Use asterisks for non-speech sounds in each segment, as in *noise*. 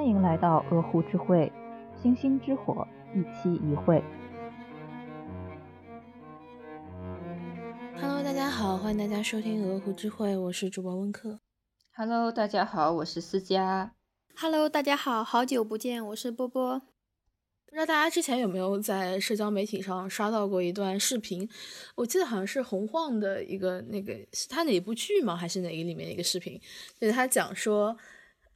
欢迎来到鹅湖之会，星星之火，一期一会。Hello，大家好，欢迎大家收听鹅湖之会，我是主播温克。Hello，大家好，我是思佳。Hello，大家好，好久不见，我是波波。不知道大家之前有没有在社交媒体上刷到过一段视频？我记得好像是洪晃的一个那个是他哪部剧吗？还是哪个里面的一个视频？就是他讲说，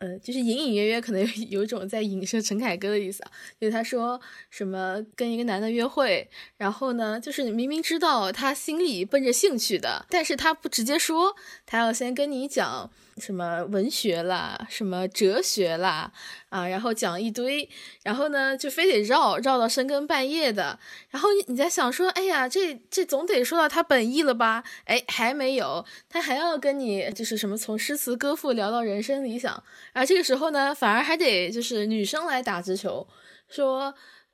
呃，就是隐隐约约可能 *laughs* 有一种在影射陈凯歌的意思啊。就是他说什么跟一个男的约会，然后呢，就是你明明知道他心里奔着兴趣的，但是他不直接说，他要先跟你讲什么文学啦，什么哲学啦。啊，然后讲一堆，然后呢，就非得绕绕到深更半夜的，然后你在想说，哎呀，这这总得说到他本意了吧？哎，还没有，他还要跟你就是什么从诗词歌赋聊到人生理想，而这个时候呢，反而还得就是女生来打直球，说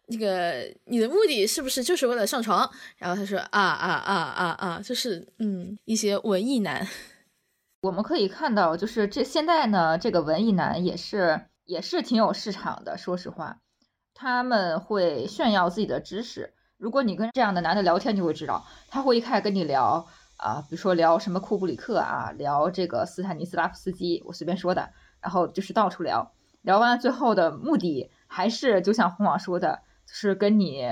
那个你的目的是不是就是为了上床？然后他说啊啊啊啊啊，就是嗯，一些文艺男，我们可以看到，就是这现在呢，这个文艺男也是。也是挺有市场的，说实话，他们会炫耀自己的知识。如果你跟这样的男的聊天，就会知道，他会一开始跟你聊啊，比如说聊什么库布里克啊，聊这个斯坦尼斯拉夫斯基，我随便说的，然后就是到处聊，聊完最后的目的还是就像红网说的，就是跟你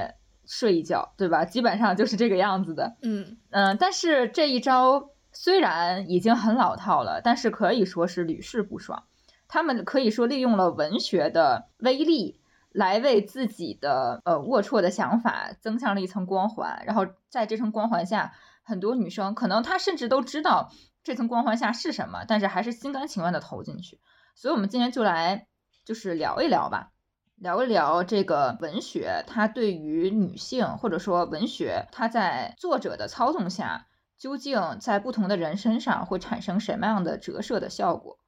睡一觉，对吧？基本上就是这个样子的。嗯嗯，但是这一招虽然已经很老套了，但是可以说是屡试不爽。他们可以说利用了文学的威力，来为自己的呃龌龊的想法增强了一层光环。然后在这层光环下，很多女生可能她甚至都知道这层光环下是什么，但是还是心甘情愿的投进去。所以，我们今天就来就是聊一聊吧，聊一聊这个文学它对于女性，或者说文学它在作者的操纵下，究竟在不同的人身上会产生什么样的折射的效果。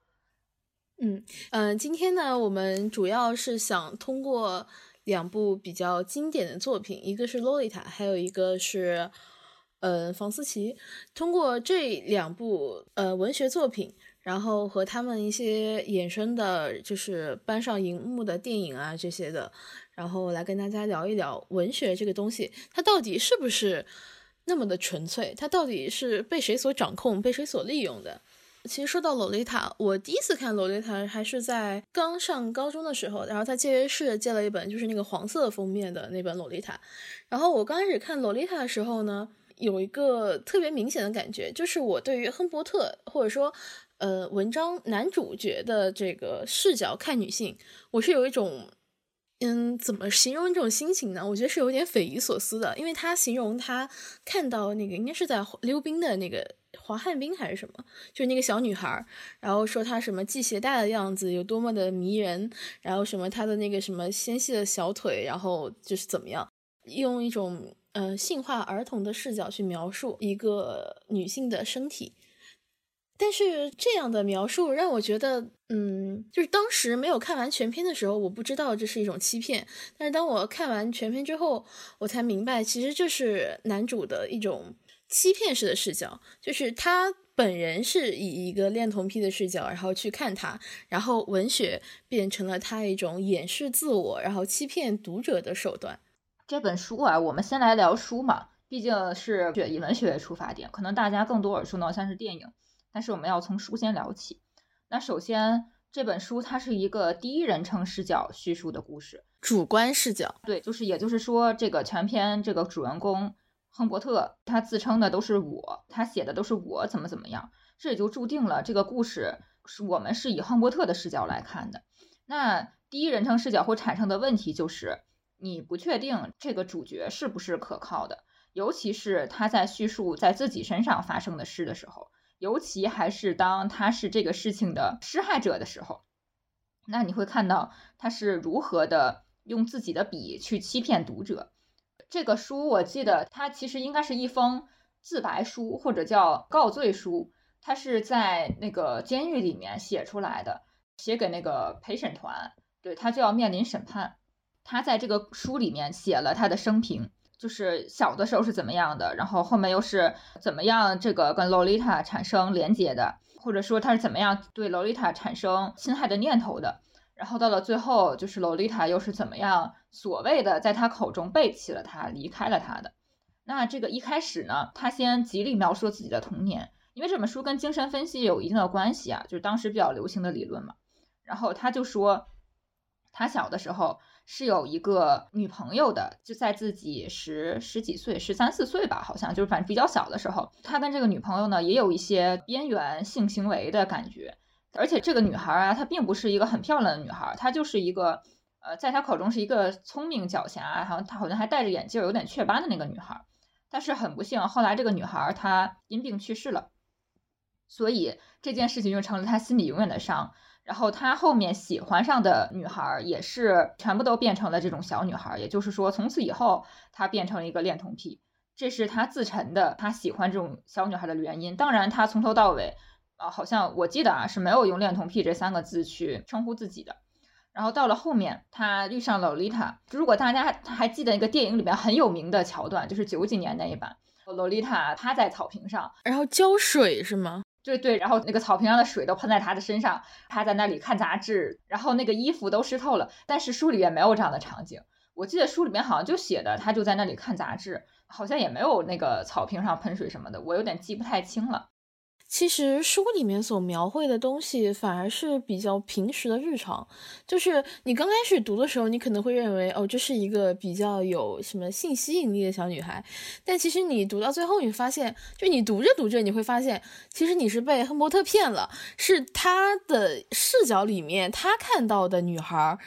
嗯嗯、呃，今天呢，我们主要是想通过两部比较经典的作品，一个是《洛丽塔》，还有一个是呃房思琪。通过这两部呃文学作品，然后和他们一些衍生的，就是搬上荧幕的电影啊这些的，然后来跟大家聊一聊文学这个东西，它到底是不是那么的纯粹？它到底是被谁所掌控、被谁所利用的？其实说到《洛丽塔》，我第一次看《洛丽塔》还是在刚上高中的时候，然后在借阅室借了一本，就是那个黄色封面的那本《洛丽塔》。然后我刚开始看《洛丽塔》的时候呢，有一个特别明显的感觉，就是我对于亨伯特或者说呃文章男主角的这个视角看女性，我是有一种嗯，怎么形容这种心情呢？我觉得是有点匪夷所思的，因为他形容他看到那个应该是在溜冰的那个。滑旱冰还是什么？就是那个小女孩，然后说她什么系鞋带的样子有多么的迷人，然后什么她的那个什么纤细的小腿，然后就是怎么样，用一种呃性化儿童的视角去描述一个女性的身体。但是这样的描述让我觉得，嗯，就是当时没有看完全篇的时候，我不知道这是一种欺骗。但是当我看完全篇之后，我才明白，其实这是男主的一种。欺骗式的视角，就是他本人是以一个恋童癖的视角，然后去看他，然后文学变成了他一种掩饰自我，然后欺骗读者的手段。这本书啊，我们先来聊书嘛，毕竟是以文学为出发点，可能大家更多耳熟能详是电影，但是我们要从书先聊起。那首先，这本书它是一个第一人称视角叙述的故事，主观视角。对，就是也就是说，这个全篇这个主人公。亨伯特他自称的都是我，他写的都是我怎么怎么样，这也就注定了这个故事是我们是以亨伯特的视角来看的。那第一人称视角会产生的问题就是，你不确定这个主角是不是可靠的，尤其是他在叙述在自己身上发生的事的时候，尤其还是当他是这个事情的施害者的时候，那你会看到他是如何的用自己的笔去欺骗读者。这个书我记得，它其实应该是一封自白书或者叫告罪书，它是在那个监狱里面写出来的，写给那个陪审团，对他就要面临审判。他在这个书里面写了他的生平，就是小的时候是怎么样的，然后后面又是怎么样这个跟洛丽塔产生连接的，或者说他是怎么样对洛丽塔产生侵害的念头的。然后到了最后，就是洛丽塔又是怎么样所谓的在他口中背弃了他，离开了他的。那这个一开始呢，他先极力描述自己的童年，因为这本书跟精神分析有一定的关系啊，就是当时比较流行的理论嘛。然后他就说，他小的时候是有一个女朋友的，就在自己十十几岁，十三四岁吧，好像就是反正比较小的时候，他跟这个女朋友呢也有一些边缘性行为的感觉。而且这个女孩啊，她并不是一个很漂亮的女孩，她就是一个，呃，在她口中是一个聪明狡黠，好像她好像还戴着眼镜，有点雀斑的那个女孩。但是很不幸，后来这个女孩她因病去世了，所以这件事情就成了他心里永远的伤。然后他后面喜欢上的女孩也是全部都变成了这种小女孩，也就是说，从此以后他变成了一个恋童癖，这是他自陈的，他喜欢这种小女孩的原因。当然，他从头到尾。啊，好像我记得啊是没有用“恋童癖”这三个字去称呼自己的。然后到了后面，他遇上洛丽塔。如果大家还记得一个电影里面很有名的桥段，就是九几年那一版，洛丽塔趴在草坪上，然后浇水是吗？对对，然后那个草坪上的水都喷在他的身上，他在那里看杂志，然后那个衣服都湿透了。但是书里面没有这样的场景，我记得书里面好像就写的他就在那里看杂志，好像也没有那个草坪上喷水什么的，我有点记不太清了。其实书里面所描绘的东西反而是比较平时的日常，就是你刚开始读的时候，你可能会认为哦，这是一个比较有什么性吸引力的小女孩，但其实你读到最后，你发现，就你读着读着，你会发现，其实你是被亨伯特骗了，是他的视角里面他看到的女孩。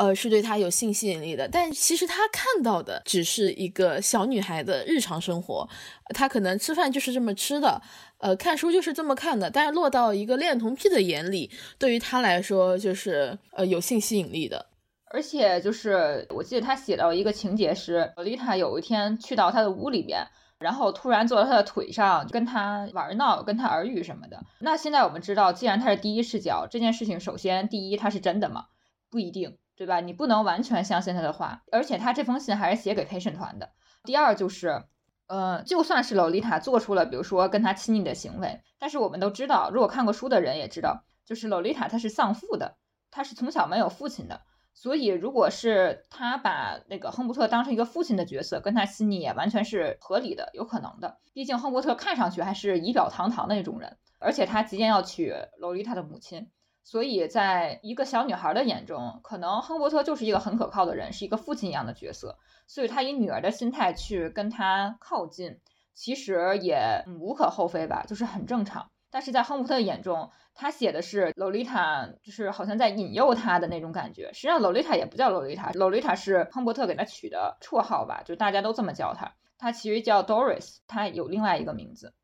呃，是对他有性吸引力的，但其实他看到的只是一个小女孩的日常生活，她可能吃饭就是这么吃的，呃，看书就是这么看的，但是落到一个恋童癖的眼里，对于他来说就是呃有性吸引力的。而且就是我记得他写到一个情节是，丽塔有一天去到他的屋里边，然后突然坐在他的腿上跟他玩闹，跟他耳语什么的。那现在我们知道，既然他是第一视角，这件事情首先第一他是真的吗？不一定。对吧？你不能完全相信他的话，而且他这封信还是写给陪审团的。第二就是，呃，就算是洛丽塔做出了，比如说跟他亲昵的行为，但是我们都知道，如果看过书的人也知道，就是洛丽塔她是丧父的，她是从小没有父亲的，所以如果是他把那个亨伯特当成一个父亲的角色，跟他亲昵也完全是合理的，有可能的。毕竟亨伯特看上去还是仪表堂堂的那种人，而且他即将要娶洛丽塔的母亲。所以，在一个小女孩的眼中，可能亨伯特就是一个很可靠的人，是一个父亲一样的角色。所以，他以女儿的心态去跟他靠近，其实也无可厚非吧，就是很正常。但是在亨伯特眼中，他写的是洛丽塔，就是好像在引诱他的那种感觉。实际上，洛丽塔也不叫洛丽塔，洛丽塔是亨伯特给他取的绰号吧，就大家都这么叫她。她其实叫 Doris，她有另外一个名字。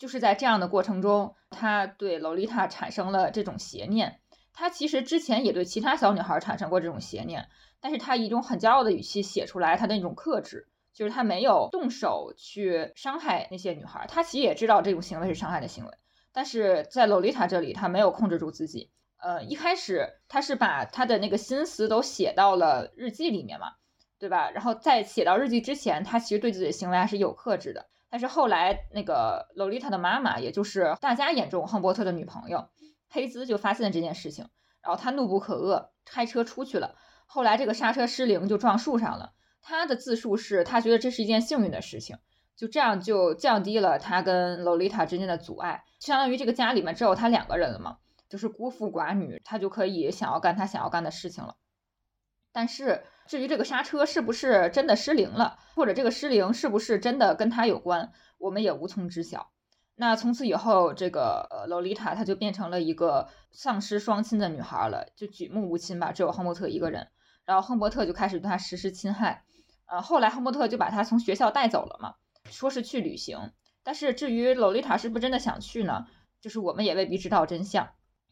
就是在这样的过程中，他对洛丽塔产生了这种邪念。他其实之前也对其他小女孩产生过这种邪念，但是他以一种很骄傲的语气写出来他的那种克制，就是他没有动手去伤害那些女孩。他其实也知道这种行为是伤害的行为，但是在洛丽塔这里，他没有控制住自己。呃，一开始他是把他的那个心思都写到了日记里面嘛，对吧？然后在写到日记之前，他其实对自己的行为还是有克制的。但是后来，那个洛丽塔的妈妈，也就是大家眼中亨伯特的女朋友黑兹，就发现了这件事情，然后他怒不可遏，开车出去了。后来这个刹车失灵，就撞树上了。他的自述是，他觉得这是一件幸运的事情，就这样就降低了他跟洛丽塔之间的阻碍，相当于这个家里面只有他两个人了嘛，就是孤妇寡女，他就可以想要干他想要干的事情了。但是。至于这个刹车是不是真的失灵了，或者这个失灵是不是真的跟他有关，我们也无从知晓。那从此以后，这个呃洛丽塔她就变成了一个丧失双亲的女孩了，就举目无亲吧，只有亨伯特一个人。然后亨伯特就开始对她实施侵害。呃，后来亨伯特就把她从学校带走了嘛，说是去旅行。但是至于洛丽塔是不是真的想去呢？就是我们也未必知道真相。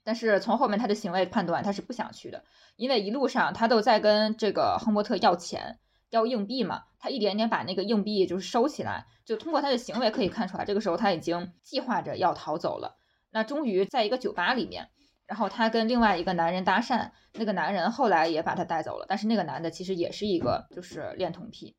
但是从后面他的行为判断，他是不想去的，因为一路上他都在跟这个亨伯特要钱、要硬币嘛，他一点点把那个硬币就是收起来，就通过他的行为可以看出来，这个时候他已经计划着要逃走了。那终于在一个酒吧里面，然后他跟另外一个男人搭讪，那个男人后来也把他带走了，但是那个男的其实也是一个就是恋童癖。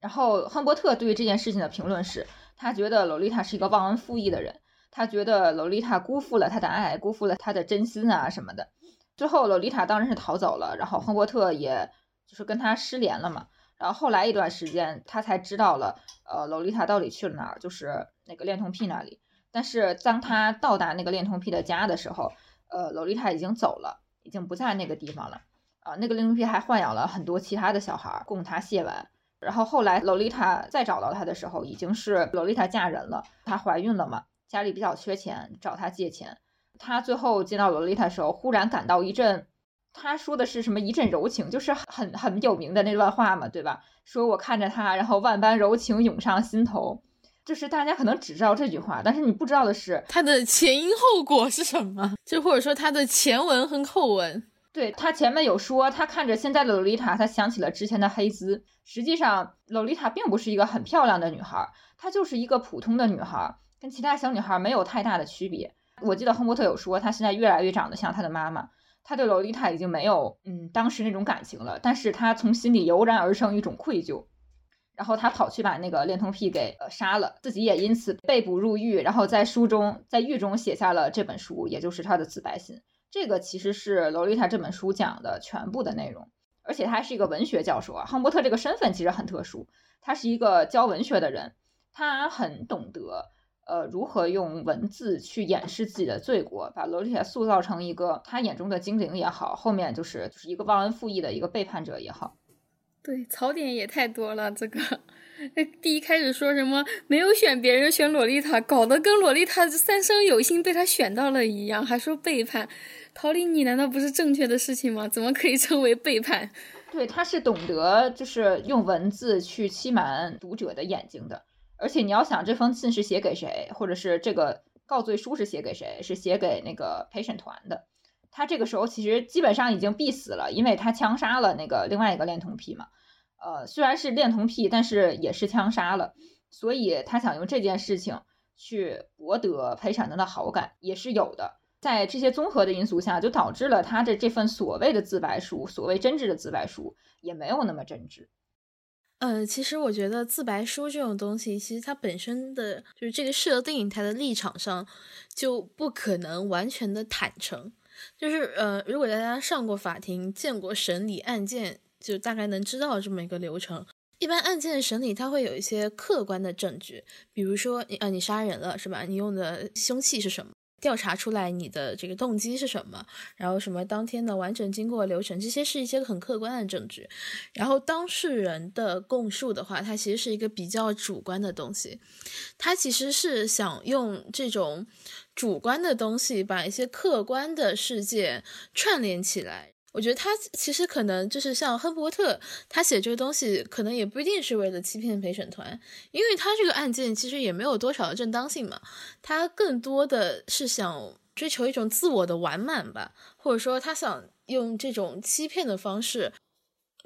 然后亨伯特对于这件事情的评论是，他觉得洛丽塔是一个忘恩负义的人。他觉得洛丽塔辜负了他的爱，辜负了他的真心啊什么的，最后洛丽塔当然是逃走了，然后亨伯特也就是跟他失联了嘛。然后后来一段时间，他才知道了，呃，洛丽塔到底去了哪儿，就是那个恋童癖那里。但是当他到达那个恋童癖的家的时候，呃，洛丽塔已经走了，已经不在那个地方了。啊，那个恋童癖还豢养了很多其他的小孩供他亵玩。然后后来洛丽塔再找到他的时候，已经是洛丽塔嫁人了，她怀孕了嘛，家里比较缺钱，找他借钱。他最后见到洛丽塔的时候，忽然感到一阵。他说的是什么一阵柔情，就是很很有名的那段话嘛，对吧？说我看着他，然后万般柔情涌上心头，就是大家可能只知道这句话，但是你不知道的是他的前因后果是什么，*laughs* 就或者说他的前文和后文。对他前面有说，他看着现在的洛丽塔，他想起了之前的黑兹。实际上，洛丽塔并不是一个很漂亮的女孩，她就是一个普通的女孩，跟其他小女孩没有太大的区别。我记得亨伯特有说，她现在越来越长得像她的妈妈。他对洛丽塔已经没有嗯当时那种感情了，但是他从心里油然而生一种愧疚，然后他跑去把那个恋童癖给呃杀了，自己也因此被捕入狱，然后在书中在狱中写下了这本书，也就是他的自白信。这个其实是洛丽塔这本书讲的全部的内容，而且他还是一个文学教授啊。亨伯特这个身份其实很特殊，他是一个教文学的人，他很懂得。呃，如何用文字去掩饰自己的罪过，把洛丽塔塑造成一个他眼中的精灵也好，后面就是就是一个忘恩负义的一个背叛者也好。对，槽点也太多了。这个，*laughs* 那第一开始说什么没有选别人，选洛丽塔，搞得跟洛丽塔三生有幸被他选到了一样，还说背叛。逃离你难道不是正确的事情吗？怎么可以称为背叛？对，他是懂得就是用文字去欺瞒读者的眼睛的。而且你要想这封信是写给谁，或者是这个告罪书是写给谁，是写给那个陪审团的。他这个时候其实基本上已经必死了，因为他枪杀了那个另外一个恋童癖嘛。呃，虽然是恋童癖，但是也是枪杀了，所以他想用这件事情去博得陪审团的好感也是有的。在这些综合的因素下，就导致了他的这份所谓的自白书，所谓真挚的自白书也没有那么真挚。呃，其实我觉得自白书这种东西，其实它本身的就是这个设定，它的立场上就不可能完全的坦诚。就是呃，如果大家上过法庭，见过审理案件，就大概能知道这么一个流程。一般案件的审理，它会有一些客观的证据，比如说你呃你杀人了是吧？你用的凶器是什么？调查出来你的这个动机是什么，然后什么当天的完整经过流程，这些是一些很客观的证据。然后当事人的供述的话，它其实是一个比较主观的东西，他其实是想用这种主观的东西把一些客观的事件串联起来。我觉得他其实可能就是像亨伯特，他写这个东西可能也不一定是为了欺骗陪审团，因为他这个案件其实也没有多少的正当性嘛，他更多的是想追求一种自我的完满吧，或者说他想用这种欺骗的方式，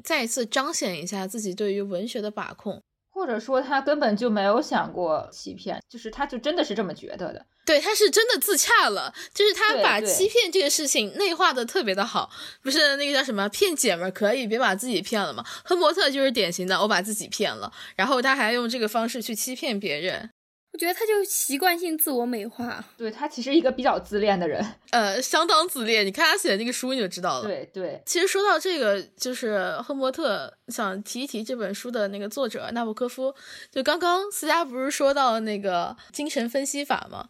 再一次彰显一下自己对于文学的把控。或者说他根本就没有想过欺骗，就是他就真的是这么觉得的。对，他是真的自洽了，就是他把欺骗这个事情内化的特别的好。不是那个叫什么骗姐们可以，别把自己骗了嘛？亨伯特就是典型的，我把自己骗了，然后他还用这个方式去欺骗别人。我觉得他就习惯性自我美化，对他其实一个比较自恋的人，*laughs* 呃，相当自恋。你看他写的那个书你就知道了。对对，其实说到这个，就是亨伯特想提一提这本书的那个作者纳博科夫。就刚刚思佳不是说到那个精神分析法吗？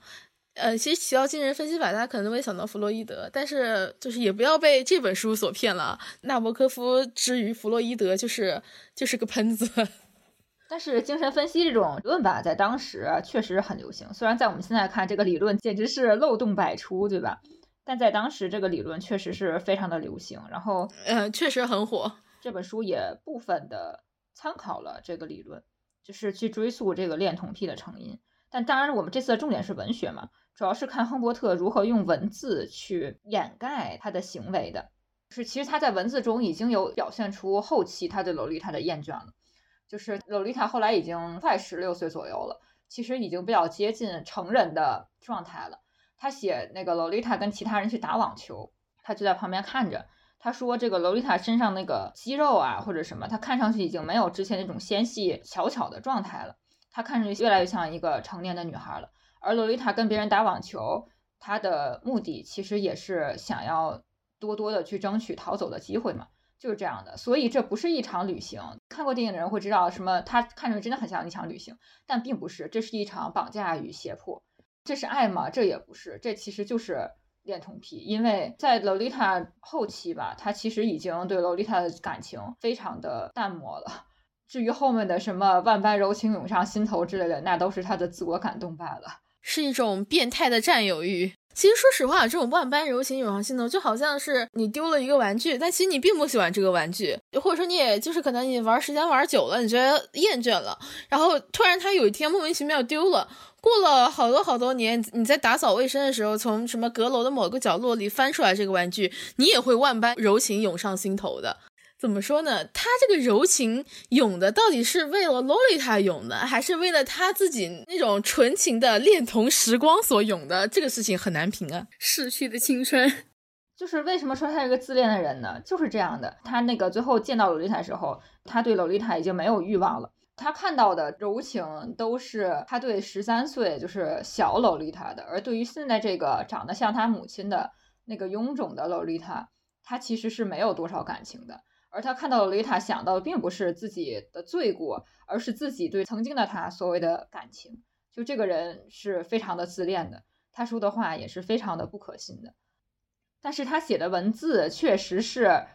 呃，其实提到精神分析法，大家可能会想到弗洛伊德，但是就是也不要被这本书所骗了。纳博科夫之于弗洛伊德，就是就是个喷子。但是精神分析这种理论吧，在当时确实很流行。虽然在我们现在看，这个理论简直是漏洞百出，对吧？但在当时，这个理论确实是非常的流行。然后，嗯，确实很火。这本书也部分的参考了这个理论，就是去追溯这个恋童癖的成因。但当然，我们这次的重点是文学嘛，主要是看亨伯特如何用文字去掩盖他的行为的。是，其实他在文字中已经有表现出后期他对洛丽塔的厌倦了。就是洛丽塔后来已经快十六岁左右了，其实已经比较接近成人的状态了。他写那个洛丽塔跟其他人去打网球，他就在旁边看着。他说这个洛丽塔身上那个肌肉啊或者什么，他看上去已经没有之前那种纤细小巧的状态了，他看上去越来越像一个成年的女孩了。而洛丽塔跟别人打网球，她的目的其实也是想要多多的去争取逃走的机会嘛，就是这样的。所以这不是一场旅行。看过电影的人会知道，什么他看上去真的很像一场旅行，但并不是，这是一场绑架与胁迫。这是爱吗？这也不是，这其实就是恋童癖。因为在洛丽塔后期吧，他其实已经对洛丽塔的感情非常的淡漠了。至于后面的什么万般柔情涌上心头之类的，那都是他的自我感动罢了，是一种变态的占有欲。其实说实话，这种万般柔情涌上心头，就好像是你丢了一个玩具，但其实你并不喜欢这个玩具，或者说你也就是可能你玩时间玩久了，你觉得厌倦了，然后突然他有一天莫名其妙丢了。过了好多好多年，你在打扫卫生的时候，从什么阁楼的某个角落里翻出来这个玩具，你也会万般柔情涌上心头的。怎么说呢？他这个柔情涌的到底是为了洛丽塔涌的，还是为了他自己那种纯情的恋童时光所涌的？这个事情很难评啊。逝去的青春，就是为什么说他是个自恋的人呢？就是这样的。他那个最后见到洛丽塔时候，他对洛丽塔已经没有欲望了。他看到的柔情都是他对十三岁就是小洛丽塔的，而对于现在这个长得像他母亲的那个臃肿的洛丽塔，他其实是没有多少感情的。而他看到洛丽塔想到的并不是自己的罪过，而是自己对曾经的他所谓的感情。就这个人是非常的自恋的，他说的话也是非常的不可信的。但是他写的文字确实是，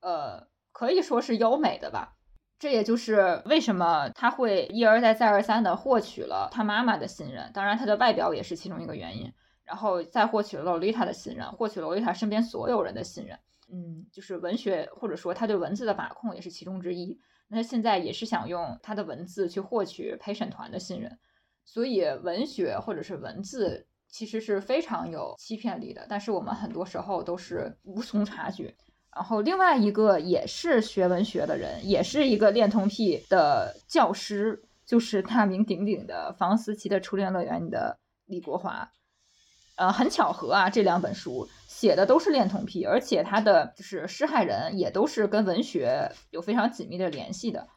呃，可以说是优美的吧。这也就是为什么他会一而再、再而三的获取了他妈妈的信任，当然他的外表也是其中一个原因，然后再获取了洛丽塔的信任，获取了洛丽塔身边所有人的信任。嗯，就是文学或者说他对文字的把控也是其中之一。那现在也是想用他的文字去获取陪审团的信任，所以文学或者是文字其实是非常有欺骗力的，但是我们很多时候都是无从察觉。然后另外一个也是学文学的人，也是一个恋童癖的教师，就是大名鼎鼎的房思琪的初恋乐园里的李国华。呃，很巧合啊，这两本书写的都是恋童癖，而且他的就是施害人也都是跟文学有非常紧密的联系的。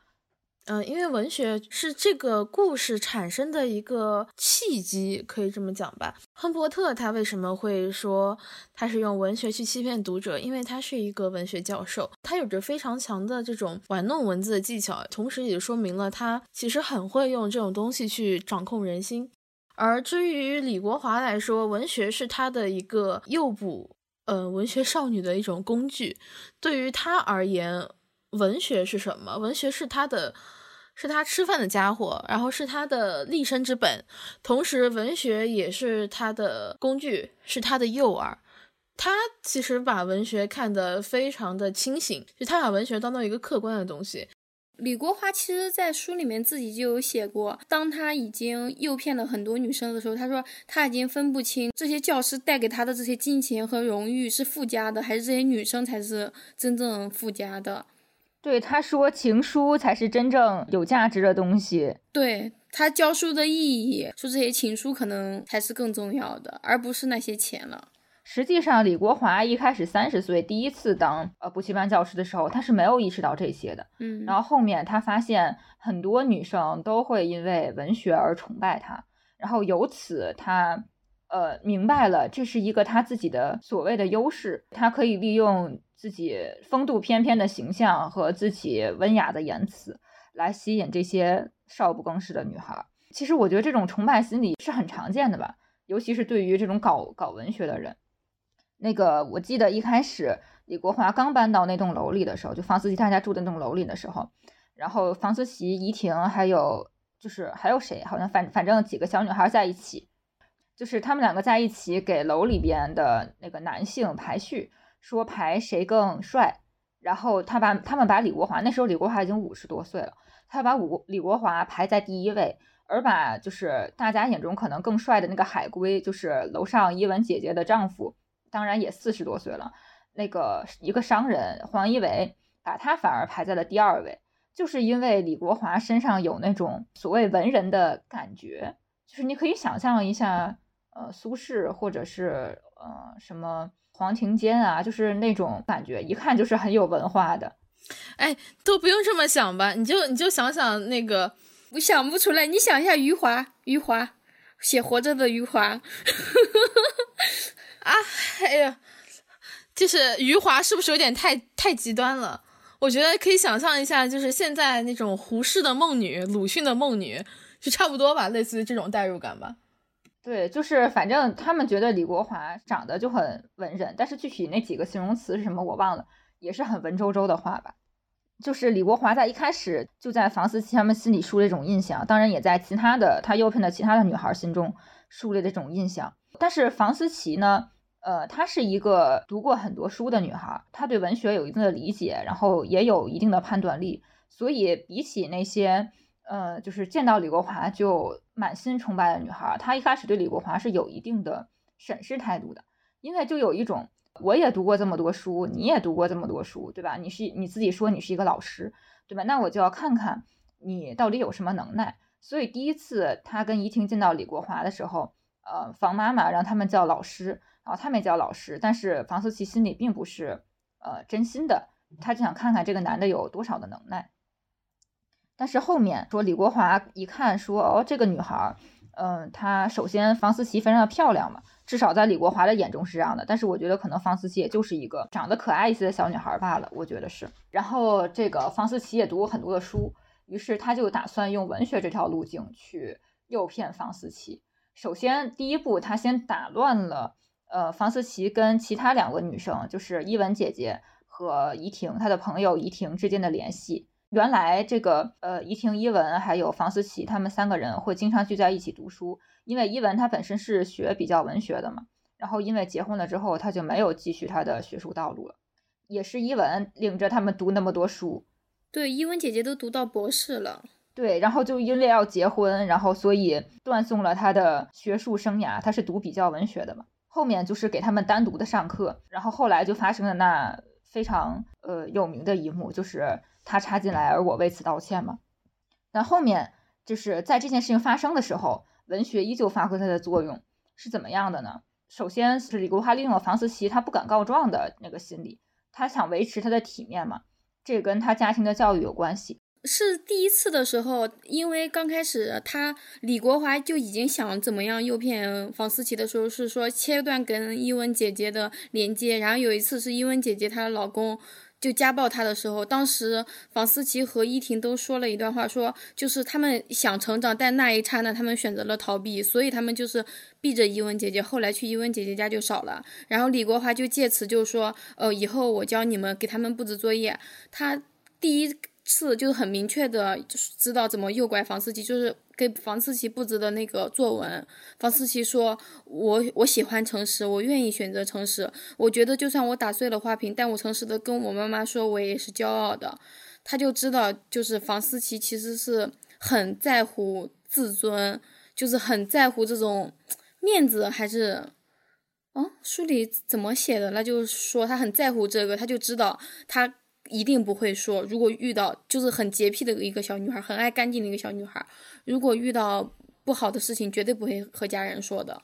嗯，因为文学是这个故事产生的一个契机，可以这么讲吧。亨伯特他为什么会说他是用文学去欺骗读者？因为他是一个文学教授，他有着非常强的这种玩弄文字的技巧，同时也说明了他其实很会用这种东西去掌控人心。而至于李国华来说，文学是他的一个诱捕呃文学少女的一种工具。对于他而言，文学是什么？文学是他的。是他吃饭的家伙，然后是他的立身之本，同时文学也是他的工具，是他的诱饵。他其实把文学看得非常的清醒，就他把文学当做一个客观的东西。李国华其实，在书里面自己就有写过，当他已经诱骗了很多女生的时候，他说他已经分不清这些教师带给他的这些金钱和荣誉是附加的，还是这些女生才是真正附加的。对他说，情书才是真正有价值的东西。对他教书的意义，说这些情书可能才是更重要的，而不是那些钱了。实际上，李国华一开始三十岁第一次当呃补习班教师的时候，他是没有意识到这些的。嗯，然后后面他发现很多女生都会因为文学而崇拜他，然后由此他呃明白了这是一个他自己的所谓的优势，他可以利用。自己风度翩翩的形象和自己温雅的言辞，来吸引这些少不更事的女孩。其实我觉得这种崇拜心理是很常见的吧，尤其是对于这种搞搞文学的人。那个我记得一开始李国华刚搬到那栋楼里的时候，就房思琪他家住的那栋楼里的时候，然后房思琪、怡婷还有就是还有谁，好像反反正几个小女孩在一起，就是他们两个在一起给楼里边的那个男性排序。说排谁更帅，然后他把他们把李国华那时候李国华已经五十多岁了，他把武李国华排在第一位，而把就是大家眼中可能更帅的那个海龟，就是楼上伊文姐姐的丈夫，当然也四十多岁了，那个一个商人黄一维，把他反而排在了第二位，就是因为李国华身上有那种所谓文人的感觉，就是你可以想象一下，呃，苏轼或者是呃什么。黄庭坚啊，就是那种感觉，一看就是很有文化的。哎，都不用这么想吧，你就你就想想那个，我想不出来。你想一下余华，余华写活着的余华。*laughs* 啊，哎呀，就是余华是不是有点太太极端了？我觉得可以想象一下，就是现在那种胡适的梦女、鲁迅的梦女，就差不多吧，类似于这种代入感吧。对，就是反正他们觉得李国华长得就很文人，但是具体那几个形容词是什么我忘了，也是很文绉绉的话吧。就是李国华在一开始就在房思琪他们心里树立这种印象，当然也在其他的他诱骗的其他的女孩心中树立这种印象。但是房思琪呢？呃，她是一个读过很多书的女孩，她对文学有一定的理解，然后也有一定的判断力，所以比起那些呃，就是见到李国华就满心崇拜的女孩，她一开始对李国华是有一定的审视态度的，因为就有一种我也读过这么多书，你也读过这么多书，对吧？你是你自己说你是一个老师，对吧？那我就要看看你到底有什么能耐。所以第一次她跟怡婷见到李国华的时候，呃，房妈妈让他们叫老师。然后他没叫老师，但是房思琪心里并不是呃真心的，他就想看看这个男的有多少的能耐。但是后面说李国华一看说哦这个女孩，嗯，她首先房思琪非常的漂亮嘛，至少在李国华的眼中是这样的。但是我觉得可能房思琪也就是一个长得可爱一些的小女孩罢了，我觉得是。然后这个房思琪也读过很多的书，于是他就打算用文学这条路径去诱骗房思琪。首先第一步，他先打乱了。呃，房思琪跟其他两个女生，就是伊文姐姐和怡婷，她的朋友怡婷之间的联系。原来这个呃，怡婷、伊文还有房思琪，他们三个人会经常聚在一起读书。因为伊文她本身是学比较文学的嘛，然后因为结婚了之后，她就没有继续她的学术道路了。也是伊文领着他们读那么多书。对，伊文姐姐都读到博士了。对，然后就因为要结婚，然后所以断送了她的学术生涯。她是读比较文学的嘛。后面就是给他们单独的上课，然后后来就发生了那非常呃有名的一幕，就是他插进来，而我为此道歉嘛。但后面就是在这件事情发生的时候，文学依旧发挥它的作用，是怎么样的呢？首先是李国华利用了房思琪他不敢告状的那个心理，他想维持他的体面嘛，这跟他家庭的教育有关系。是第一次的时候，因为刚开始他李国华就已经想怎么样诱骗房思琪的时候，是说切断跟伊文姐姐的连接。然后有一次是伊文姐姐她的老公就家暴她的时候，当时房思琪和依婷都说了一段话，说就是他们想成长，但那一刹那他们选择了逃避，所以他们就是避着伊文姐姐。后来去伊文姐姐家就少了。然后李国华就借此就说，呃，以后我教你们给他们布置作业。他第一。次就是很明确的，就是知道怎么诱拐房思琪，就是给房思琪布置的那个作文。房思琪说：“我我喜欢诚实，我愿意选择诚实。我觉得就算我打碎了花瓶，但我诚实的跟我妈妈说，我也是骄傲的。”他就知道，就是房思琪其实是很在乎自尊，就是很在乎这种面子，还是，哦，书里怎么写的？那就是说他很在乎这个，他就知道他。一定不会说，如果遇到就是很洁癖的一个小女孩，很爱干净的一个小女孩，如果遇到不好的事情，绝对不会和家人说的。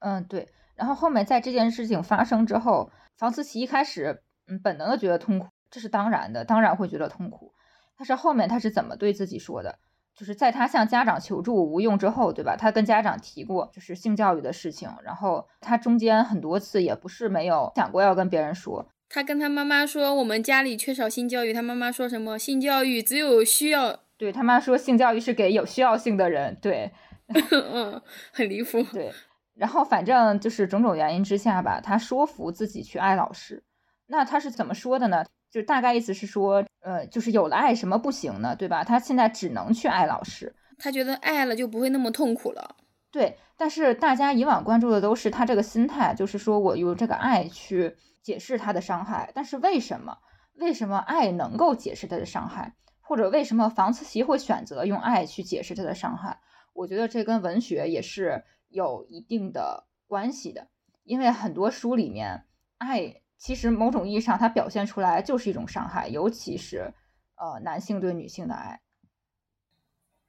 嗯，对。然后后面在这件事情发生之后，房思琪一开始嗯本能的觉得痛苦，这是当然的，当然会觉得痛苦。但是后面他是怎么对自己说的？就是在他向家长求助无用之后，对吧？他跟家长提过就是性教育的事情，然后他中间很多次也不是没有想过要跟别人说。他跟他妈妈说：“我们家里缺少性教育。”他妈妈说什么？性教育只有需要。对他妈说，性教育是给有需要性的人。对，*laughs* 嗯，很离谱。对，然后反正就是种种原因之下吧，他说服自己去爱老师。那他是怎么说的呢？就大概意思是说，呃，就是有了爱什么不行呢？对吧？他现在只能去爱老师。他觉得爱了就不会那么痛苦了。对，但是大家以往关注的都是他这个心态，就是说我用这个爱去。解释他的伤害，但是为什么？为什么爱能够解释他的伤害？或者为什么房思琪会选择用爱去解释他的伤害？我觉得这跟文学也是有一定的关系的，因为很多书里面，爱其实某种意义上它表现出来就是一种伤害，尤其是呃男性对女性的爱。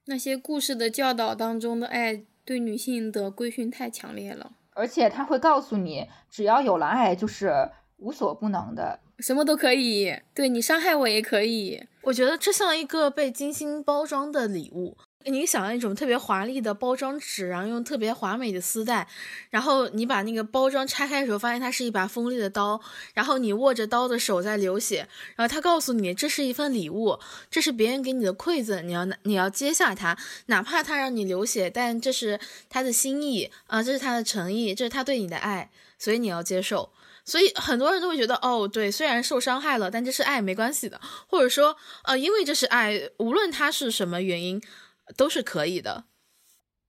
那些故事的教导当中的爱对女性的规训太强烈了，而且他会告诉你，只要有了爱，就是。无所不能的，什么都可以。对你伤害我也可以。我觉得这像一个被精心包装的礼物。你想要一种特别华丽的包装纸，然后用特别华美的丝带，然后你把那个包装拆开的时候，发现它是一把锋利的刀，然后你握着刀的手在流血，然后他告诉你这是一份礼物，这是别人给你的馈赠，你要你要接下它，哪怕他让你流血，但这是他的心意啊，这是他的诚意，这是他对你的爱，所以你要接受。所以很多人都会觉得，哦，对，虽然受伤害了，但这是爱，没关系的，或者说，呃，因为这是爱，无论它是什么原因。都是可以的。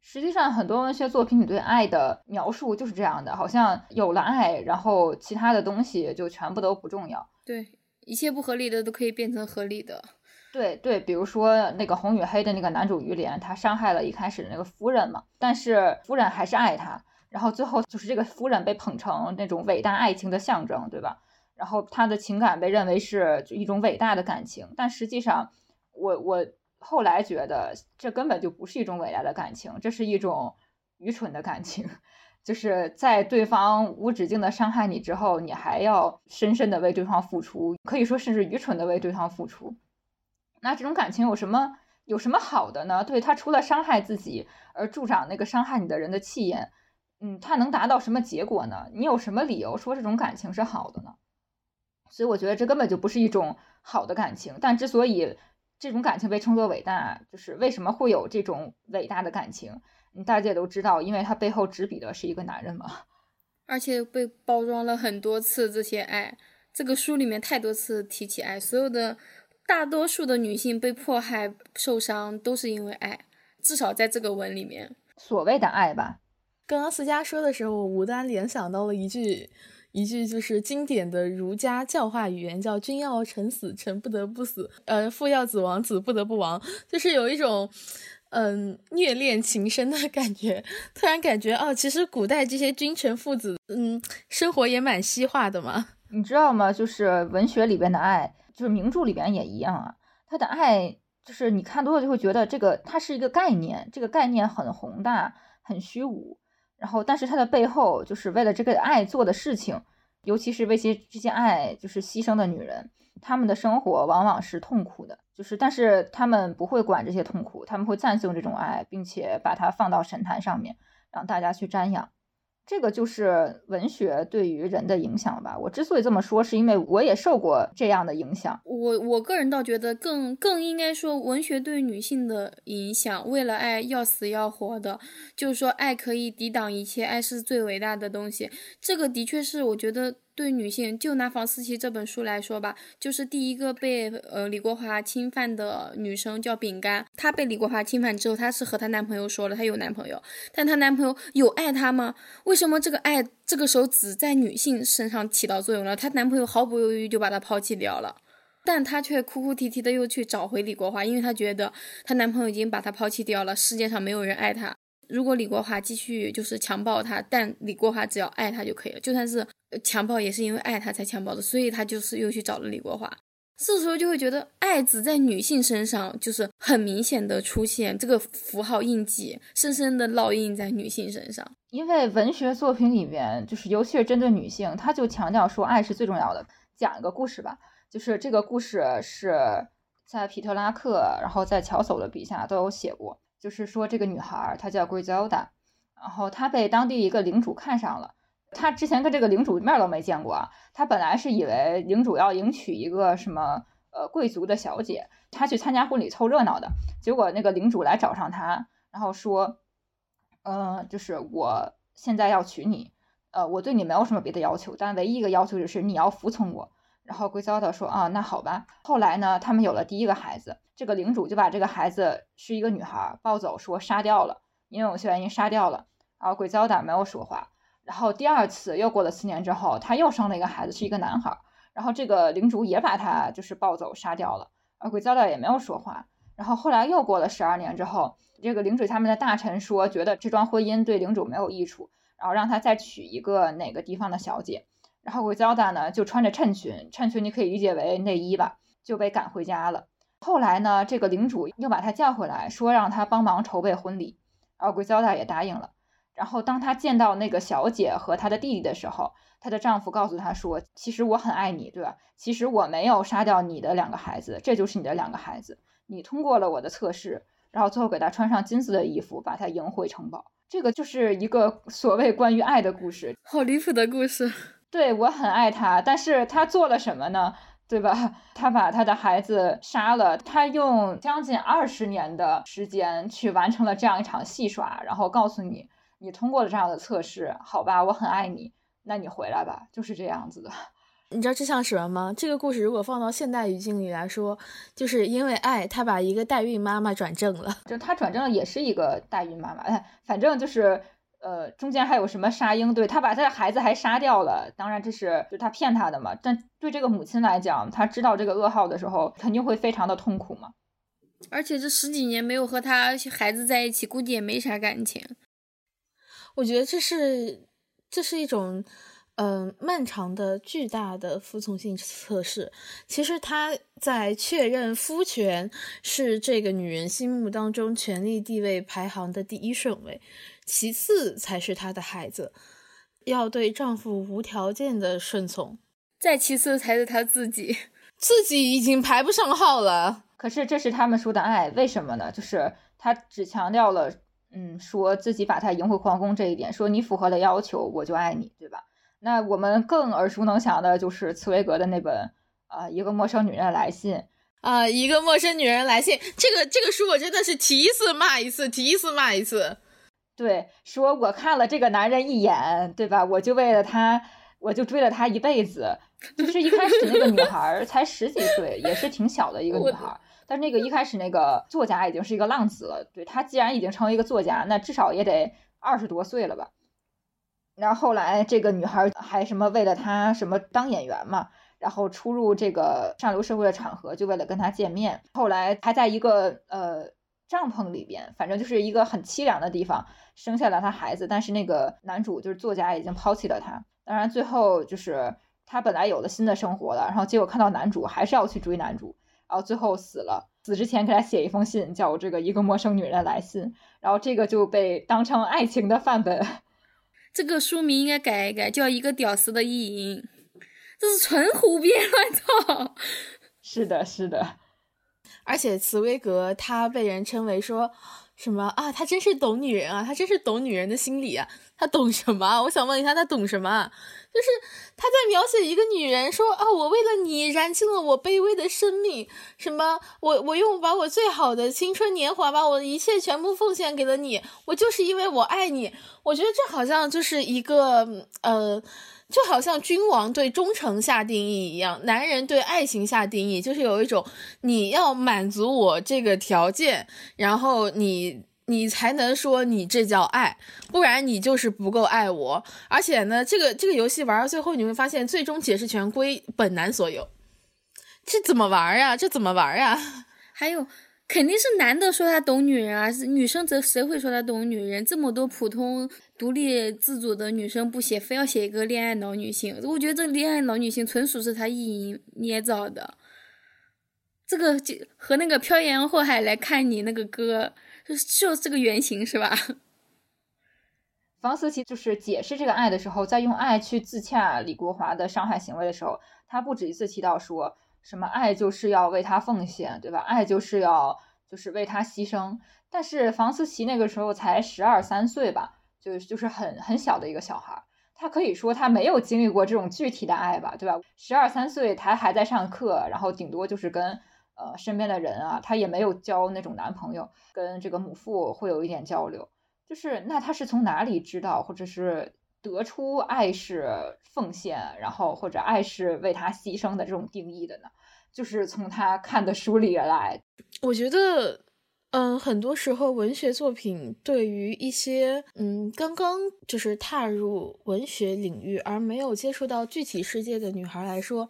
实际上，很多文学作品里对爱的描述就是这样的，好像有了爱，然后其他的东西就全部都不重要。对，一切不合理的都可以变成合理的。对对，比如说那个红与黑的那个男主于连，他伤害了一开始的那个夫人嘛，但是夫人还是爱他，然后最后就是这个夫人被捧成那种伟大爱情的象征，对吧？然后他的情感被认为是一种伟大的感情，但实际上，我我。后来觉得这根本就不是一种伟大的感情，这是一种愚蠢的感情。就是在对方无止境的伤害你之后，你还要深深的为对方付出，可以说甚至愚蠢的为对方付出。那这种感情有什么有什么好的呢？对他除了伤害自己而助长那个伤害你的人的气焰，嗯，他能达到什么结果呢？你有什么理由说这种感情是好的呢？所以我觉得这根本就不是一种好的感情。但之所以这种感情被称作伟大，就是为什么会有这种伟大的感情？大家也都知道，因为它背后执笔的是一个男人嘛，*laughs* 而且被包装了很多次。这些爱，这个书里面太多次提起爱，所有的大多数的女性被迫害、受伤都是因为爱，至少在这个文里面，所谓的爱吧。刚刚思佳说的时候，我无端联想到了一句。一句就是经典的儒家教化语言，叫“君要臣死，臣不得不死；呃，父要子亡，子不得不亡。”就是有一种，嗯，虐恋情深的感觉。突然感觉，哦，其实古代这些君臣父子，嗯，生活也蛮西化的嘛。你知道吗？就是文学里边的爱，就是名著里边也一样啊。他的爱，就是你看多了就会觉得这个它是一个概念，这个概念很宏大，很虚无。然后，但是他的背后就是为了这个爱做的事情，尤其是为些这些爱就是牺牲的女人，他们的生活往往是痛苦的，就是但是他们不会管这些痛苦，他们会赞颂这种爱，并且把它放到神坛上面，让大家去瞻仰。这个就是文学对于人的影响吧。我之所以这么说，是因为我也受过这样的影响。我我个人倒觉得更更应该说，文学对女性的影响，为了爱要死要活的，就是说爱可以抵挡一切，爱是最伟大的东西。这个的确是我觉得。对女性，就拿房思琪这本书来说吧，就是第一个被呃李国华侵犯的女生叫饼干。她被李国华侵犯之后，她是和她男朋友说了，她有男朋友，但她男朋友有爱她吗？为什么这个爱这个时候只在女性身上起到作用了？她男朋友毫不犹豫就把她抛弃掉了，但她却哭哭啼啼的又去找回李国华，因为她觉得她男朋友已经把她抛弃掉了，世界上没有人爱她。如果李国华继续就是强暴她，但李国华只要爱她就可以了，就算是。强暴也是因为爱她才强暴的，所以他就是又去找了李国华。这时候就会觉得爱只在女性身上，就是很明显的出现这个符号印记，深深的烙印在女性身上。因为文学作品里面，就是尤其是针对女性，他就强调说爱是最重要的。讲一个故事吧，就是这个故事是在皮特拉克，然后在乔叟的笔下都有写过，就是说这个女孩她叫 Griselda，然后她被当地一个领主看上了。他之前跟这个领主面都没见过啊，他本来是以为领主要迎娶一个什么呃贵族的小姐，他去参加婚礼凑热闹的，结果那个领主来找上他，然后说，嗯，就是我现在要娶你，呃，我对你没有什么别的要求，但唯一一个要求就是你要服从我。然后鬼糟的说啊，那好吧。后来呢，他们有了第一个孩子，这个领主就把这个孩子是一个女孩抱走，说杀掉了，因为某些原因杀掉了。然后鬼糟的没有说话。然后第二次又过了四年之后，他又生了一个孩子，是一个男孩。然后这个领主也把他就是抱走杀掉了，而鬼交代也没有说话。然后后来又过了十二年之后，这个领主他们的大臣说，觉得这桩婚姻对领主没有益处，然后让他再娶一个哪个地方的小姐。然后鬼交代呢就穿着衬裙，衬裙你可以理解为内衣吧，就被赶回家了。后来呢，这个领主又把他叫回来，说让他帮忙筹备婚礼，然后鬼交代也答应了。然后当她见到那个小姐和她的弟弟的时候，她的丈夫告诉她说：“其实我很爱你，对吧？其实我没有杀掉你的两个孩子，这就是你的两个孩子。你通过了我的测试，然后最后给他穿上金色的衣服，把他迎回城堡。这个就是一个所谓关于爱的故事，好离谱的故事。对我很爱他，但是他做了什么呢？对吧？他把他的孩子杀了，他用将近二十年的时间去完成了这样一场戏耍，然后告诉你，你通过了这样的测试，好吧，我很爱你，那你回来吧，就是这样子的。*laughs* 你知道这像什么吗？这个故事如果放到现代语境里来说，就是因为爱，他把一个代孕妈妈转正了。就他转正了，也是一个代孕妈妈。反正就是，呃，中间还有什么杀婴，对他把他的孩子还杀掉了。当然这是就他骗他的嘛。但对这个母亲来讲，他知道这个噩耗的时候，肯定会非常的痛苦嘛。而且这十几年没有和他孩子在一起，估计也没啥感情。我觉得这是这是一种。嗯，漫长的、巨大的服从性测试，其实他在确认夫权是这个女人心目当中权力地位排行的第一顺位，其次才是她的孩子，要对丈夫无条件的顺从，再其次才是她自己，自己已经排不上号了。可是这是他们说的爱，为什么呢？就是他只强调了，嗯，说自己把她迎回皇宫这一点，说你符合了要求，我就爱你，对吧？那我们更耳熟能详的就是茨威格的那本啊，一个陌生女人的来信啊，一个陌生女人来信。这个这个书我真的是提一次骂一次，提一次骂一次。对，说我看了这个男人一眼，对吧？我就为了他，我就追了他一辈子。就是一开始那个女孩才十几岁，也是挺小的一个女孩。但那个一开始那个作家已经是一个浪子了。对他既然已经成为一个作家，那至少也得二十多岁了吧。然后后来这个女孩还什么为了他什么当演员嘛，然后出入这个上流社会的场合，就为了跟他见面。后来还在一个呃帐篷里边，反正就是一个很凄凉的地方，生下了他孩子。但是那个男主就是作家已经抛弃了他。当然最后就是他本来有了新的生活了，然后结果看到男主还是要去追男主，然后最后死了。死之前给他写一封信，叫这个一个陌生女人来信，然后这个就被当成爱情的范本。这个书名应该改一改，叫一个屌丝的意淫，这是纯胡编乱造。是的，是的。而且茨威格他被人称为说什么啊？他真是懂女人啊！他真是懂女人的心理啊！他懂什么？我想问一下，他懂什么？就是他在描写一个女人说啊，我为了你燃尽了我卑微的生命，什么我我用把我最好的青春年华，把我的一切全部奉献给了你，我就是因为我爱你。我觉得这好像就是一个呃，就好像君王对忠诚下定义一样，男人对爱情下定义，就是有一种你要满足我这个条件，然后你。你才能说你这叫爱，不然你就是不够爱我。而且呢，这个这个游戏玩到最后，你会发现最终解释权归本男所有。这怎么玩呀？这怎么玩呀？还有，肯定是男的说他懂女人啊，女生则谁会说他懂女人？这么多普通独立自主的女生不写，非要写一个恋爱脑女性，我觉得这恋爱脑女性纯属是他意淫捏造的。这个就和那个漂洋过海来看你那个歌。就就这个原型是吧？*laughs* 房思琪就是解释这个爱的时候，在用爱去自洽李国华的伤害行为的时候，他不止一次提到说什么爱就是要为他奉献，对吧？爱就是要就是为他牺牲。但是房思琪那个时候才十二三岁吧，就就是很很小的一个小孩，他可以说他没有经历过这种具体的爱吧，对吧？十二三岁，他还在上课，然后顶多就是跟。呃，身边的人啊，他也没有交那种男朋友，跟这个母父会有一点交流。就是那他是从哪里知道，或者是得出爱是奉献，然后或者爱是为他牺牲的这种定义的呢？就是从他看的书里来。我觉得，嗯，很多时候文学作品对于一些嗯刚刚就是踏入文学领域而没有接触到具体世界的女孩来说。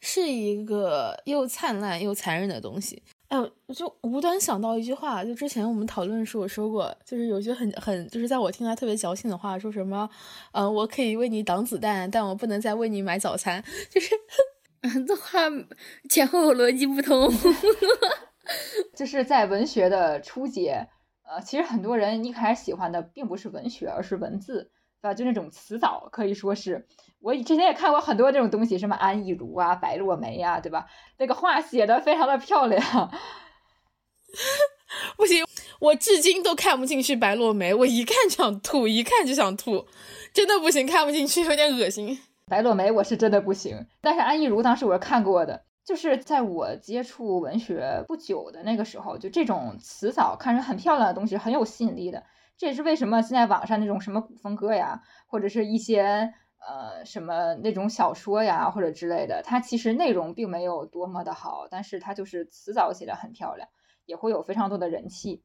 是一个又灿烂又残忍的东西。哎，我就无端想到一句话，就之前我们讨论时我说过，就是有句很很，就是在我听来特别矫情的话，说什么，嗯，我可以为你挡子弹，但我不能再为你买早餐。*laughs* 就是，*laughs* 这话前后逻辑不通。*laughs* 就是在文学的初阶，呃，其实很多人一开始喜欢的并不是文学，而是文字。对吧？就那种词藻，可以说是我之前也看过很多这种东西，什么安以如啊、白落梅呀，对吧？那个画写的非常的漂亮。*laughs* 不行，我至今都看不进去白落梅，我一看就想吐，一看就想吐，真的不行，看不进去，有点恶心。白落梅我是真的不行，但是安意如当时我是看过的，就是在我接触文学不久的那个时候，就这种词藻看着很漂亮的东西很有吸引力的。这也是为什么现在网上那种什么古风歌呀，或者是一些呃什么那种小说呀或者之类的，它其实内容并没有多么的好，但是它就是词藻写的很漂亮，也会有非常多的人气。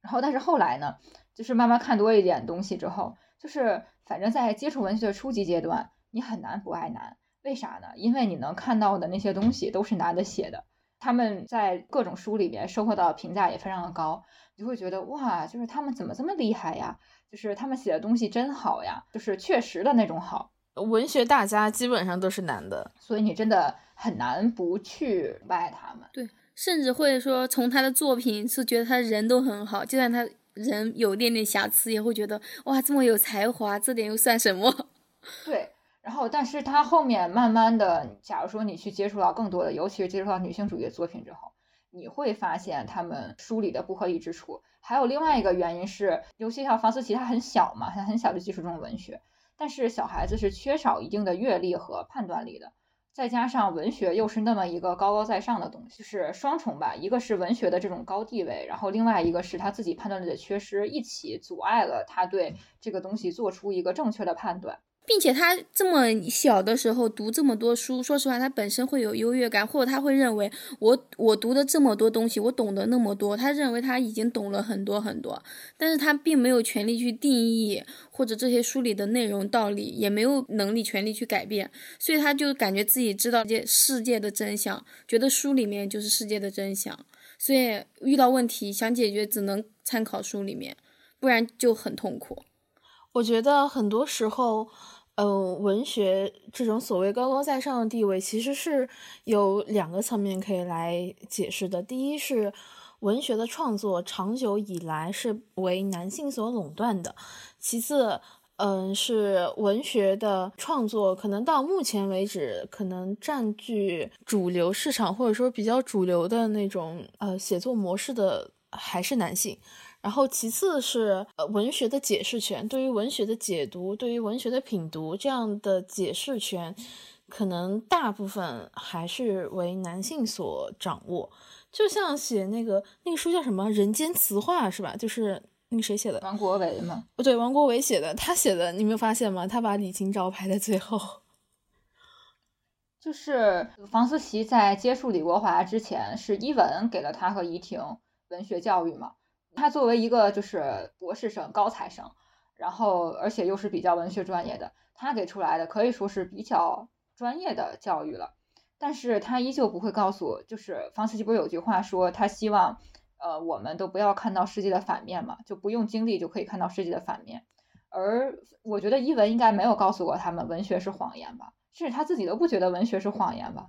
然后，但是后来呢，就是慢慢看多一点东西之后，就是反正在接触文学的初级阶段。你很难不爱男，为啥呢？因为你能看到的那些东西都是男的写的，他们在各种书里面收获到的评价也非常的高，你就会觉得哇，就是他们怎么这么厉害呀？就是他们写的东西真好呀，就是确实的那种好。文学大家基本上都是男的，所以你真的很难不去爱他们。对，甚至会说从他的作品是觉得他人都很好，就算他人有点点瑕疵，也会觉得哇，这么有才华，这点又算什么？*laughs* 对。然后，但是他后面慢慢的，假如说你去接触到更多的，尤其是接触到女性主义的作品之后，你会发现他们梳理的不合理之处。还有另外一个原因是，尤其像房思琪，他很小嘛，他很小就接触这种文学，但是小孩子是缺少一定的阅历和判断力的，再加上文学又是那么一个高高在上的东西，就是双重吧，一个是文学的这种高地位，然后另外一个是他自己判断力的缺失，一起阻碍了他对这个东西做出一个正确的判断。并且他这么小的时候读这么多书，说实话，他本身会有优越感，或者他会认为我我读的这么多东西，我懂得那么多，他认为他已经懂了很多很多，但是他并没有权利去定义或者这些书里的内容道理，也没有能力权利去改变，所以他就感觉自己知道这世界的真相，觉得书里面就是世界的真相，所以遇到问题想解决只能参考书里面，不然就很痛苦。我觉得很多时候。嗯，文学这种所谓高高在上的地位，其实是有两个层面可以来解释的。第一是文学的创作长久以来是为男性所垄断的；其次，嗯，是文学的创作可能到目前为止，可能占据主流市场或者说比较主流的那种呃写作模式的还是男性。然后，其次是呃文学的解释权，对于文学的解读，对于文学的品读这样的解释权，可能大部分还是为男性所掌握。就像写那个那个书叫什么《人间词话》是吧？就是那个谁写的？王国维吗？不对，王国维写的。他写的，你没有发现吗？他把李清照排在最后。*laughs* 就是房思琪在接触李国华之前，是伊文给了他和怡婷文学教育嘛？他作为一个就是博士生、高材生，然后而且又是比较文学专业的，他给出来的可以说是比较专业的教育了。但是他依旧不会告诉，就是方思琪不是有句话说，他希望，呃，我们都不要看到世界的反面嘛，就不用经历就可以看到世界的反面。而我觉得伊文应该没有告诉过他们，文学是谎言吧，甚至他自己都不觉得文学是谎言吧。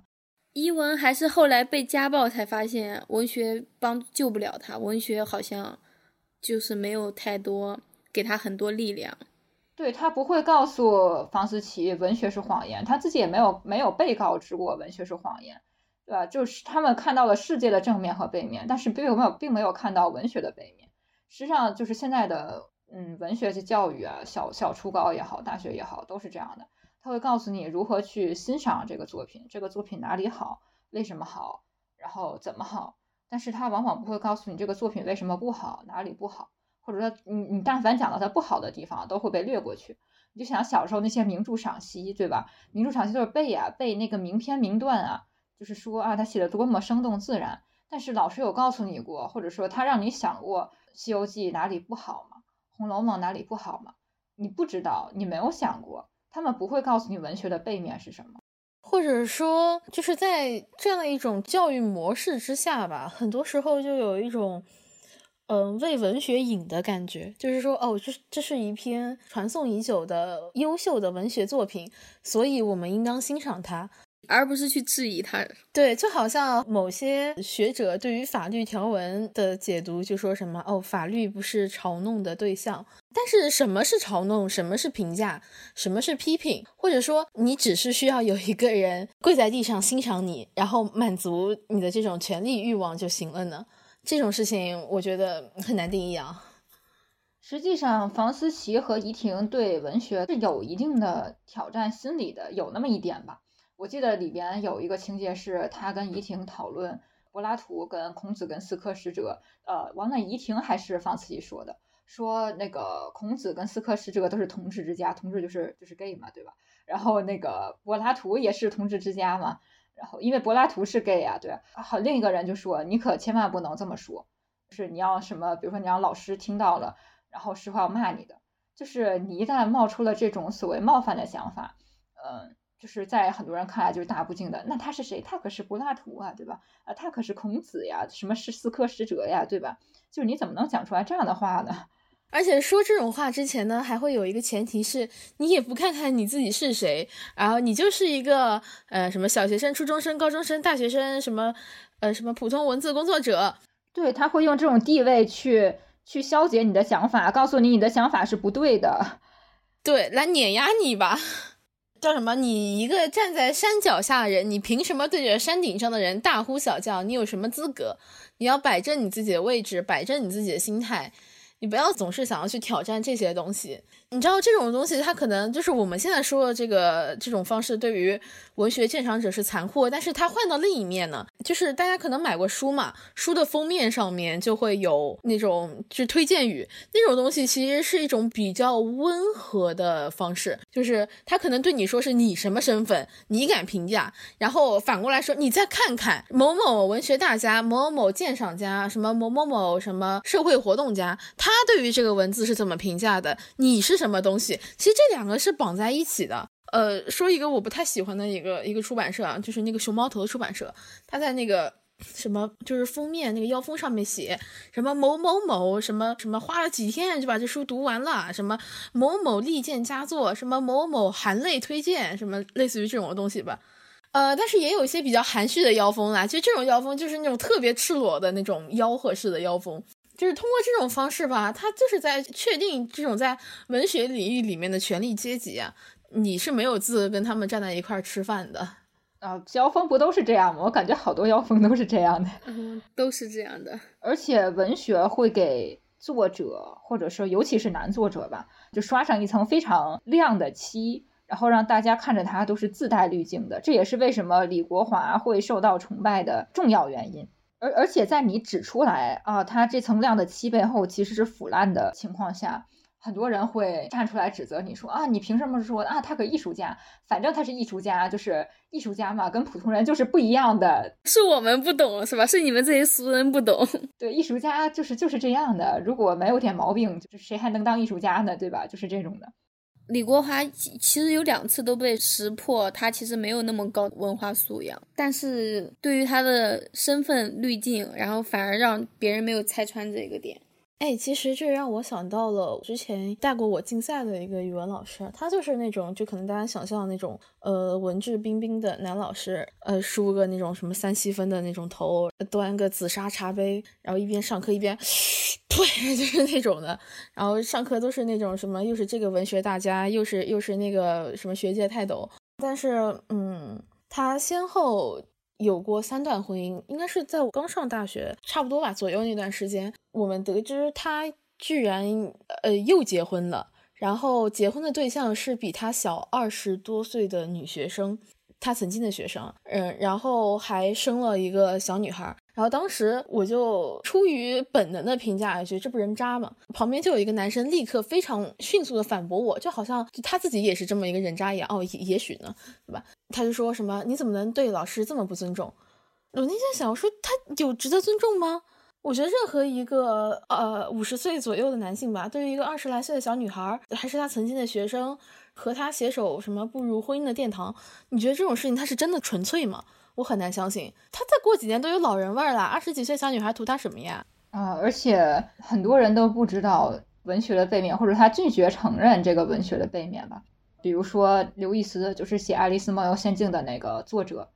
伊文还是后来被家暴才发现文学帮救不了他，文学好像就是没有太多给他很多力量。对他不会告诉房思琪文学是谎言，他自己也没有没有被告知过文学是谎言，对吧？就是他们看到了世界的正面和背面，但是并没有并没有看到文学的背面。实际上就是现在的嗯文学教育啊，小小初高也好，大学也好，都是这样的。他会告诉你如何去欣赏这个作品，这个作品哪里好，为什么好，然后怎么好。但是他往往不会告诉你这个作品为什么不好，哪里不好，或者说你你但凡讲到它不好的地方，都会被略过去。你就想小时候那些名著赏析，对吧？名著赏析就是背啊，背那个名篇名段啊，就是说啊，他写的多么生动自然。但是老师有告诉你过，或者说他让你想过《西游记》哪里不好吗？《红楼梦》哪里不好吗？你不知道，你没有想过。他们不会告诉你文学的背面是什么，或者说就是在这样的一种教育模式之下吧，很多时候就有一种，嗯，为文学引的感觉，就是说，哦，这这是一篇传颂已久的优秀的文学作品，所以我们应当欣赏它。而不是去质疑他，对，就好像某些学者对于法律条文的解读，就说什么哦，法律不是嘲弄的对象。但是什么是嘲弄？什么是评价？什么是批评？或者说，你只是需要有一个人跪在地上欣赏你，然后满足你的这种权利欲望就行了呢？这种事情我觉得很难定义啊。实际上，房思琪和怡婷对文学是有一定的挑战心理的，有那么一点吧。我记得里边有一个情节是，他跟怡婷讨论柏拉图跟孔子跟四科使者，呃，完了，怡婷还是放自己说的，说那个孔子跟四科使者都是同志之家，同志就是就是 gay 嘛，对吧？然后那个柏拉图也是同志之家嘛，然后因为柏拉图是 gay 啊，对。好，另一个人就说，你可千万不能这么说，是你要什么，比如说你让老师听到了。然后是会要骂你的，就是你一旦冒出了这种所谓冒犯的想法，嗯，就是在很多人看来就是大不敬的。那他是谁？他可是柏拉图啊，对吧？啊，他可是孔子呀，什么是四科使者呀，对吧？就是你怎么能讲出来这样的话呢？*laughs* 而且说这种话之前呢，还会有一个前提是你也不看看你自己是谁，然后你就是一个呃什么小学生、初中生、高中生、大学生，什么呃什么普通文字工作者，对他会用这种地位去。去消解你的想法，告诉你你的想法是不对的，*laughs* 对，来碾压你吧，叫什么？你一个站在山脚下的人，你凭什么对着山顶上的人大呼小叫？你有什么资格？你要摆正你自己的位置，摆正你自己的心态，你不要总是想要去挑战这些东西。你知道这种东西，它可能就是我们现在说的这个这种方式，对于文学鉴赏者是残酷。但是它换到另一面呢，就是大家可能买过书嘛，书的封面上面就会有那种就推荐语，那种东西其实是一种比较温和的方式，就是他可能对你说是你什么身份，你敢评价，然后反过来说你再看看某某文学大家、某某鉴赏家、什么某某某什么社会活动家，他对于这个文字是怎么评价的，你是。什什么东西？其实这两个是绑在一起的。呃，说一个我不太喜欢的一个一个出版社啊，就是那个熊猫头的出版社，他在那个什么就是封面那个腰封上面写什么某某某什么什么花了几天就把这书读完了，什么某某力荐佳作，什么某某含泪推荐，什么类似于这种东西吧。呃，但是也有一些比较含蓄的腰封啦。其实这种腰封就是那种特别赤裸的那种吆喝式的腰封。就是通过这种方式吧，他就是在确定这种在文学领域里面的权力阶级啊，你是没有资格跟他们站在一块儿吃饭的啊。妖风不都是这样吗？我感觉好多妖风都是这样的，嗯，都是这样的。而且文学会给作者，或者说尤其是男作者吧，就刷上一层非常亮的漆，然后让大家看着他都是自带滤镜的。这也是为什么李国华会受到崇拜的重要原因。而而且在你指出来啊，它这层量的漆背后其实是腐烂的情况下，很多人会站出来指责你说啊，你凭什么说啊？他可艺术家，反正他是艺术家，就是艺术家嘛，跟普通人就是不一样的。是我们不懂是吧？是你们这些俗人不懂。对，艺术家就是就是这样的，如果没有点毛病，就谁还能当艺术家呢？对吧？就是这种的。李国华其实有两次都被识破，他其实没有那么高文化素养，但是对于他的身份滤镜，然后反而让别人没有拆穿这个点。哎，其实这让我想到了之前带过我竞赛的一个语文老师，他就是那种就可能大家想象的那种，呃，文质彬彬的男老师，呃，梳个那种什么三七分的那种头，端个紫砂茶杯，然后一边上课一边，对，*laughs* 就是那种的。然后上课都是那种什么，又是这个文学大家，又是又是那个什么学界泰斗。但是，嗯，他先后。有过三段婚姻，应该是在我刚上大学差不多吧左右那段时间，我们得知他居然呃又结婚了，然后结婚的对象是比他小二十多岁的女学生，他曾经的学生，嗯，然后还生了一个小女孩。然后当时我就出于本能的评价，觉得这不人渣吗？旁边就有一个男生立刻非常迅速的反驳我，就好像他自己也是这么一个人渣一样。哦，也也许呢，对吧？他就说什么你怎么能对老师这么不尊重？我那天想，我说他有值得尊重吗？我觉得任何一个呃五十岁左右的男性吧，对于一个二十来岁的小女孩，还是他曾经的学生，和他携手什么步入婚姻的殿堂，你觉得这种事情他是真的纯粹吗？我很难相信，他再过几年都有老人味儿了。二十几岁小女孩图他什么呀？啊！而且很多人都不知道文学的背面，或者他拒绝承认这个文学的背面吧。比如说刘易斯，就是写《爱丽丝梦游仙境》的那个作者，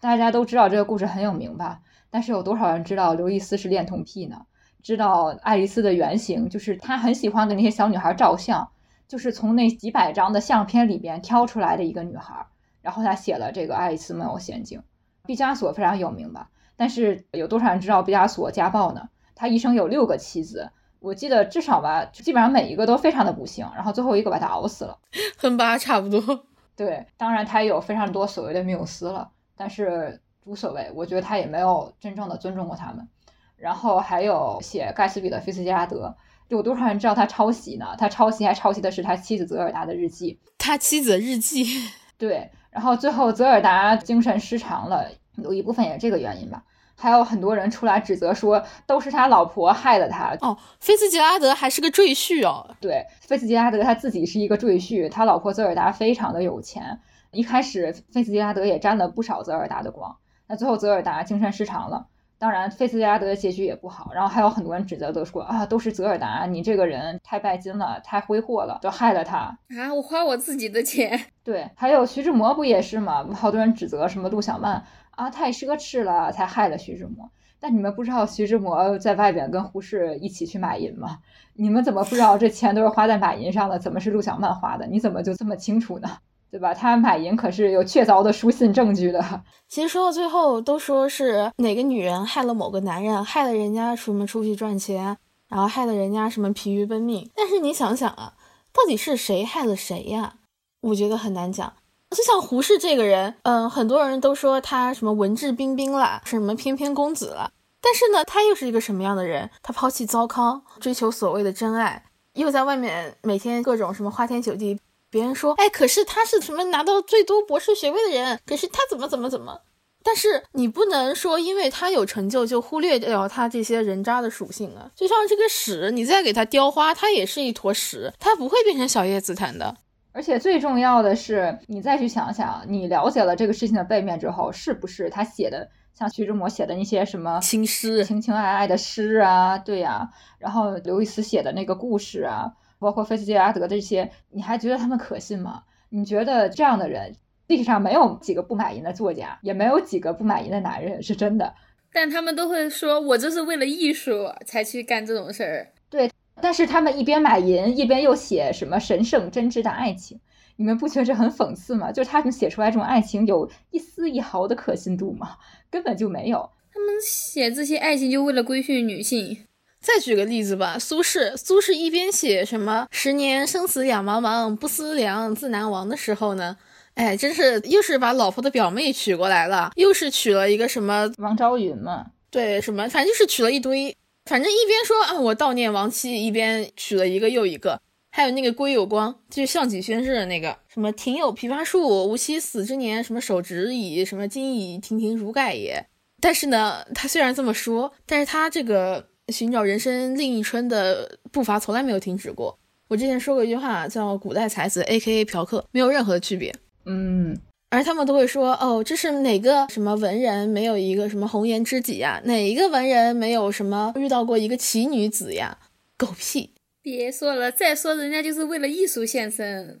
大家都知道这个故事很有名吧？但是有多少人知道刘易斯是恋童癖呢？知道爱丽丝的原型就是他很喜欢给那些小女孩照相，就是从那几百张的相片里边挑出来的一个女孩，然后她写了这个《爱丽丝梦游仙境》。毕加索非常有名吧，但是有多少人知道毕加索家暴呢？他一生有六个妻子，我记得至少吧，基本上每一个都非常的不幸，然后最后一个把他熬死了。*laughs* 亨八差不多。*laughs* 对，当然他也有非常多所谓的缪斯了，但是无所谓，我觉得他也没有真正的尊重过他们。然后还有写盖茨比的菲茨杰拉德，有多少人知道他抄袭呢？他抄袭还抄袭的是他妻子泽尔达的日记。他妻子的日记。*laughs* 对，然后最后泽尔达精神失常了，有一部分也是这个原因吧。还有很多人出来指责说，都是他老婆害了他。哦，菲茨杰拉德还是个赘婿哦。对，菲茨杰拉德他自己是一个赘婿，他老婆泽尔达非常的有钱。一开始菲茨杰拉德也沾了不少泽尔达的光，那最后泽尔达精神失常了。当然，菲茨杰拉德的结局也不好。然后还有很多人指责，都说啊，都是泽尔达，你这个人太拜金了，太挥霍了，就害了他啊！我花我自己的钱。*laughs* 对，还有徐志摩不也是吗？好多人指责什么陆小曼啊，太奢侈了，才害了徐志摩。但你们不知道徐志摩在外边跟胡适一起去买银吗？你们怎么不知道这钱都是花在买淫上的？怎么是陆小曼花的？你怎么就这么清楚呢？对吧？他买淫可是有确凿的书信证据的。其实说到最后，都说是哪个女人害了某个男人，害了人家什么出去赚钱，然后害了人家什么疲于奔命。但是你想想啊，到底是谁害了谁呀？我觉得很难讲。就像胡适这个人，嗯，很多人都说他什么文质彬彬啦，什么翩翩公子了。但是呢，他又是一个什么样的人？他抛弃糟糠，追求所谓的真爱，又在外面每天各种什么花天酒地。别人说，哎，可是他是什么拿到最多博士学位的人？可是他怎么怎么怎么？但是你不能说，因为他有成就就忽略掉他这些人渣的属性啊！就像这个屎，你再给他雕花，它也是一坨屎，它不会变成小叶紫檀的。而且最重要的是，你再去想想，你了解了这个事情的背面之后，是不是他写的像徐志摩写的那些什么情诗、情情爱爱的诗啊？对呀，然后刘易斯写的那个故事啊。包括菲茨杰拉德这些，你还觉得他们可信吗？你觉得这样的人，历史上没有几个不买淫的作家，也没有几个不买淫的男人，是真的。但他们都会说，我这是为了艺术才去干这种事儿。对，但是他们一边买淫，一边又写什么神圣真挚的爱情，你们不觉得这很讽刺吗？就是他们写出来这种爱情，有一丝一毫的可信度吗？根本就没有。他们写这些爱情，就为了规训女性。再举个例子吧，苏轼，苏轼一边写什么“十年生死两茫茫，不思量，自难忘”的时候呢，哎，真是又是把老婆的表妹娶过来了，又是娶了一个什么王昭云嘛？对，什么，反正就是娶了一堆，反正一边说啊我悼念亡妻，一边娶了一个又一个。还有那个归有光，就是项脊轩日的那个，什么庭有枇杷树，吾妻死之年，什么手执矣，什么今已亭亭如盖也。但是呢，他虽然这么说，但是他这个。寻找人生另一春的步伐从来没有停止过。我之前说过一句话，叫“古代才子 A.K.A. 嫖客”，没有任何的区别。嗯，而他们都会说：“哦，这是哪个什么文人没有一个什么红颜知己呀？哪一个文人没有什么遇到过一个奇女子呀？”狗屁！别说了，再说人家就是为了艺术献身。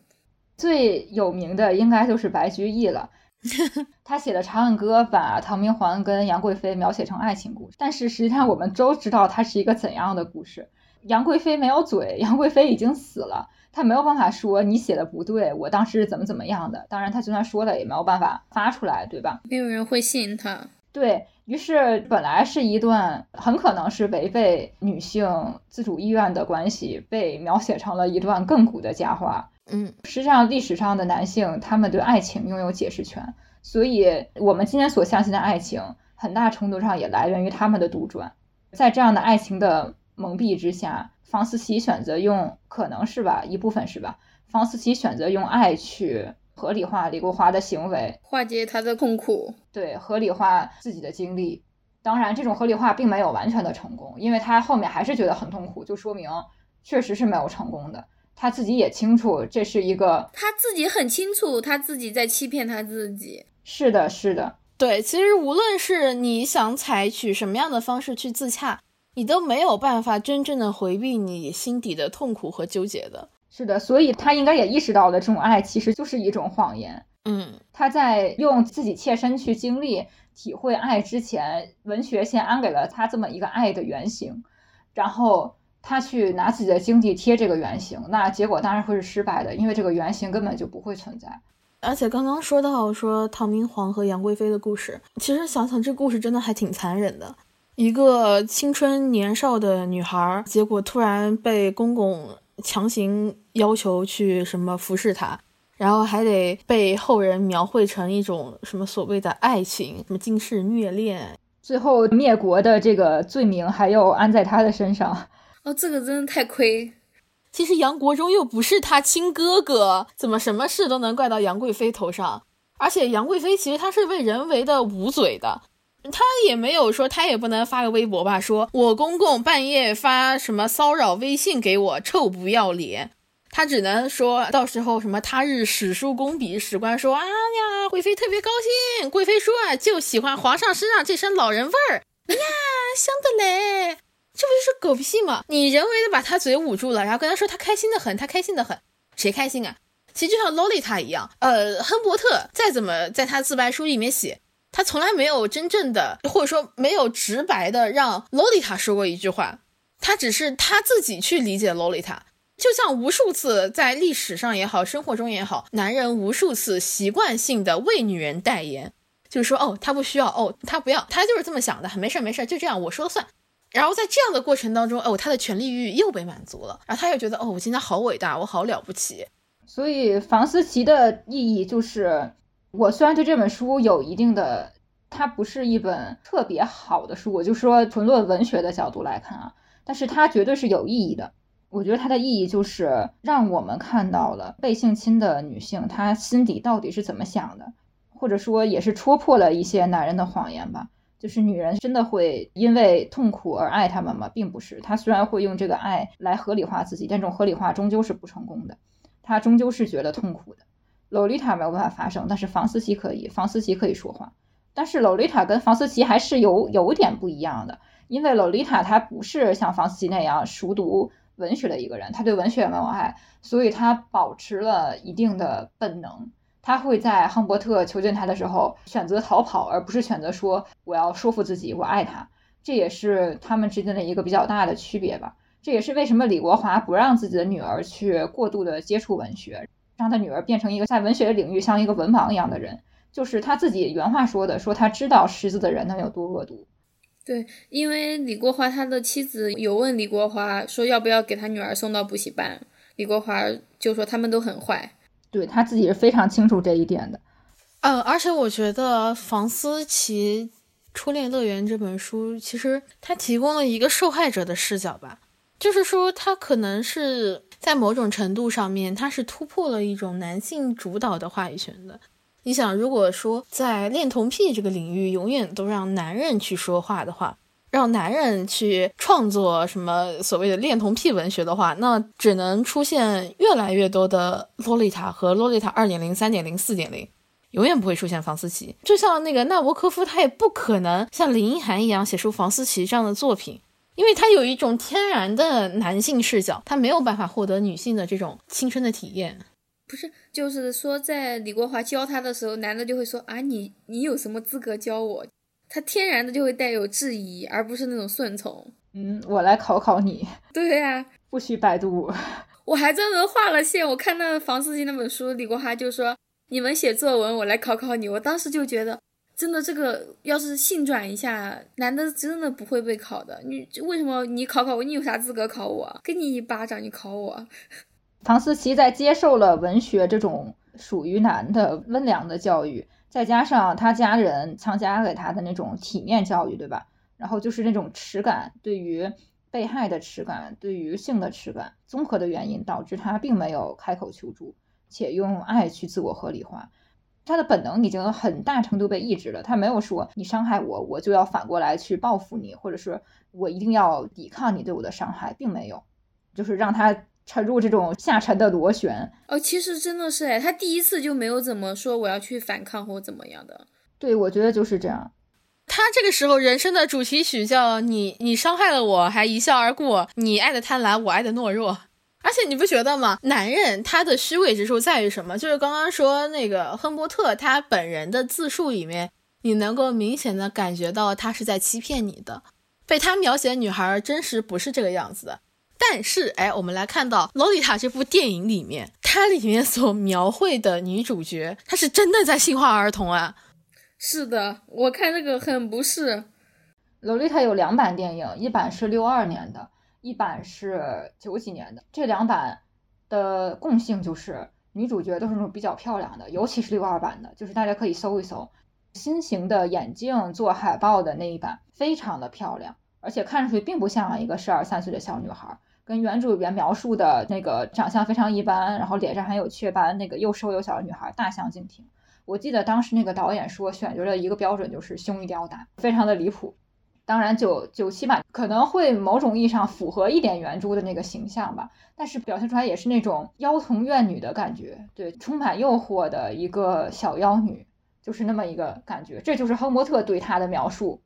最有名的应该就是白居易了。*laughs* 他写的《长恨歌》把唐明皇跟杨贵妃描写成爱情故事，但是实际上我们都知道它是一个怎样的故事。杨贵妃没有嘴，杨贵妃已经死了，她没有办法说你写的不对，我当时是怎么怎么样的。当然，她就算说了，也没有办法发出来，对吧？没有人会信他。对于是，本来是一段很可能是违背女性自主意愿的关系，被描写成了一段亘古的佳话。嗯，实际上历史上的男性，他们对爱情拥有解释权，所以我们今天所相信的爱情，很大程度上也来源于他们的杜撰。在这样的爱情的蒙蔽之下，房思琪选择用，可能是吧，一部分是吧？房思琪选择用爱去合理化李国华的行为，化解他的痛苦，对，合理化自己的经历。当然，这种合理化并没有完全的成功，因为他后面还是觉得很痛苦，就说明确实是没有成功的。他自己也清楚，这是一个他自己很清楚，他自己在欺骗他自己。是的，是的，对。其实无论是你想采取什么样的方式去自洽，你都没有办法真正的回避你心底的痛苦和纠结的。是的，所以他应该也意识到了，这种爱其实就是一种谎言。嗯，他在用自己切身去经历、体会爱之前，文学先安给了他这么一个爱的原型，然后。他去拿自己的经济贴这个原型，那结果当然会是失败的，因为这个原型根本就不会存在。而且刚刚说到说唐明皇和杨贵妃的故事，其实想想这故事真的还挺残忍的。一个青春年少的女孩，结果突然被公公强行要求去什么服侍她，然后还得被后人描绘成一种什么所谓的爱情，什么惊世虐恋，最后灭国的这个罪名还要安在她的身上。哦，这个真的太亏。其实杨国忠又不是他亲哥哥，怎么什么事都能怪到杨贵妃头上？而且杨贵妃其实她是被人为的捂嘴的，她也没有说，她也不能发个微博吧，说我公公半夜发什么骚扰微信给我，臭不要脸。她只能说到时候什么他日史书公笔，史官说啊呀，贵妃特别高兴，贵妃说啊就喜欢皇上身上这身老人味儿，哎呀，香的嘞。这不就是狗屁吗？你人为的把他嘴捂住了，然后跟他说他开心的很，他开心的很，谁开心啊？其实就像洛丽塔一样，呃，亨伯特再怎么在他自白书里面写，他从来没有真正的或者说没有直白的让洛丽塔说过一句话，他只是他自己去理解洛丽塔。就像无数次在历史上也好，生活中也好，男人无数次习惯性的为女人代言，就是说哦，他不需要，哦，他不要，他就是这么想的，没事没事，就这样，我说了算。然后在这样的过程当中，哦，他的权力欲又被满足了，然后他又觉得，哦，我今天好伟大，我好了不起。所以房思琪的意义就是，我虽然对这本书有一定的，它不是一本特别好的书，我就说纯论文学的角度来看啊，但是它绝对是有意义的。我觉得它的意义就是让我们看到了被性侵的女性她心底到底是怎么想的，或者说也是戳破了一些男人的谎言吧。就是女人真的会因为痛苦而爱他们吗？并不是，她虽然会用这个爱来合理化自己，但这种合理化终究是不成功的，她终究是觉得痛苦的。洛丽塔没有办法发声，但是房思琪可以，房思琪可以说话。但是洛丽塔跟房思琪还是有有点不一样的，因为洛丽塔她不是像房思琪那样熟读文学的一个人，她对文学没有爱，所以她保持了一定的本能。他会在亨伯特囚禁他的时候选择逃跑，而不是选择说我要说服自己我爱他。这也是他们之间的一个比较大的区别吧。这也是为什么李国华不让自己的女儿去过度的接触文学，让他女儿变成一个在文学领域像一个文盲一样的人。就是他自己原话说的，说他知道识字的人能有多恶毒。对，因为李国华他的妻子有问李国华说要不要给他女儿送到补习班，李国华就说他们都很坏。对他自己是非常清楚这一点的，嗯，而且我觉得房思琪《初恋乐园》这本书，其实它提供了一个受害者的视角吧，就是说他可能是在某种程度上面，他是突破了一种男性主导的话语权的。你想，如果说在恋童癖这个领域，永远都让男人去说话的话。让男人去创作什么所谓的恋童癖文学的话，那只能出现越来越多的洛丽塔和洛丽塔二点零、三点零、四点零，永远不会出现房思琪。就像那个纳博科夫，他也不可能像林奕涵一样写出房思琪这样的作品，因为他有一种天然的男性视角，他没有办法获得女性的这种青春的体验。不是，就是说在李国华教他的时候，男的就会说啊，你你有什么资格教我？他天然的就会带有质疑，而不是那种顺从。嗯，我来考考你。对呀，不许百度。*laughs* 我还专门画了线。我看到房思琪那本书，李国华就说：“你们写作文，我来考考你。”我当时就觉得，真的这个要是性转一下，男的真的不会被考的。你为什么你考考我？你有啥资格考我？给你一巴掌，你考我？房思琪在接受了文学这种属于男的温良的教育。再加上他家人强加给他的那种体面教育，对吧？然后就是那种耻感，对于被害的耻感，对于性的耻感，综合的原因导致他并没有开口求助，且用爱去自我合理化。他的本能已经很大程度被抑制了，他没有说你伤害我，我就要反过来去报复你，或者是我一定要抵抗你对我的伤害，并没有，就是让他。沉入这种下沉的螺旋哦，其实真的是哎，他第一次就没有怎么说我要去反抗或怎么样的。对，我觉得就是这样。他这个时候人生的主题曲叫你，你伤害了我还一笑而过，你爱的贪婪，我爱的懦弱。而且你不觉得吗？男人他的虚伪之处在于什么？就是刚刚说那个亨伯特他本人的自述里面，你能够明显的感觉到他是在欺骗你的。被他描写的女孩真实不是这个样子的。但是，哎，我们来看到《洛丽塔》这部电影里面，它里面所描绘的女主角，她是真的在性化儿童啊！是的，我看这个很不适。《洛丽塔有两版电影，一版是六二年的，一版是九几年的。这两版的共性就是女主角都是那种比较漂亮的，尤其是六二版的，就是大家可以搜一搜新型的眼镜做海报的那一版，非常的漂亮，而且看上去并不像一个十二三岁的小女孩，跟原著里边描述的那个长相非常一般，然后脸上还有雀斑，那个又瘦又小的女孩大相径庭。我记得当时那个导演说，选角的一个标准就是胸一定要大，非常的离谱。当然，九九七版可能会某种意义上符合一点原著的那个形象吧，但是表现出来也是那种妖童怨女的感觉，对，充满诱惑的一个小妖女，就是那么一个感觉。这就是亨伯特对她的描述。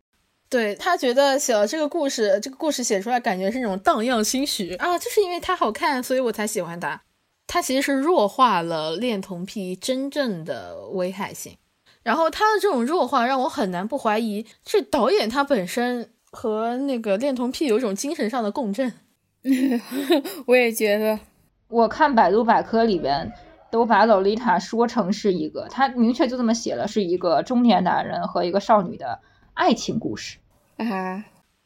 对他觉得写了这个故事，这个故事写出来感觉是那种荡漾心许啊，就是因为他好看，所以我才喜欢他。他其实是弱化了恋童癖真正的危害性。然后他的这种弱化让我很难不怀疑，这导演他本身和那个恋童癖有一种精神上的共振。*laughs* 我也觉得，我看百度百科里边都把洛丽塔说成是一个，他明确就这么写了，是一个中年男人和一个少女的爱情故事啊。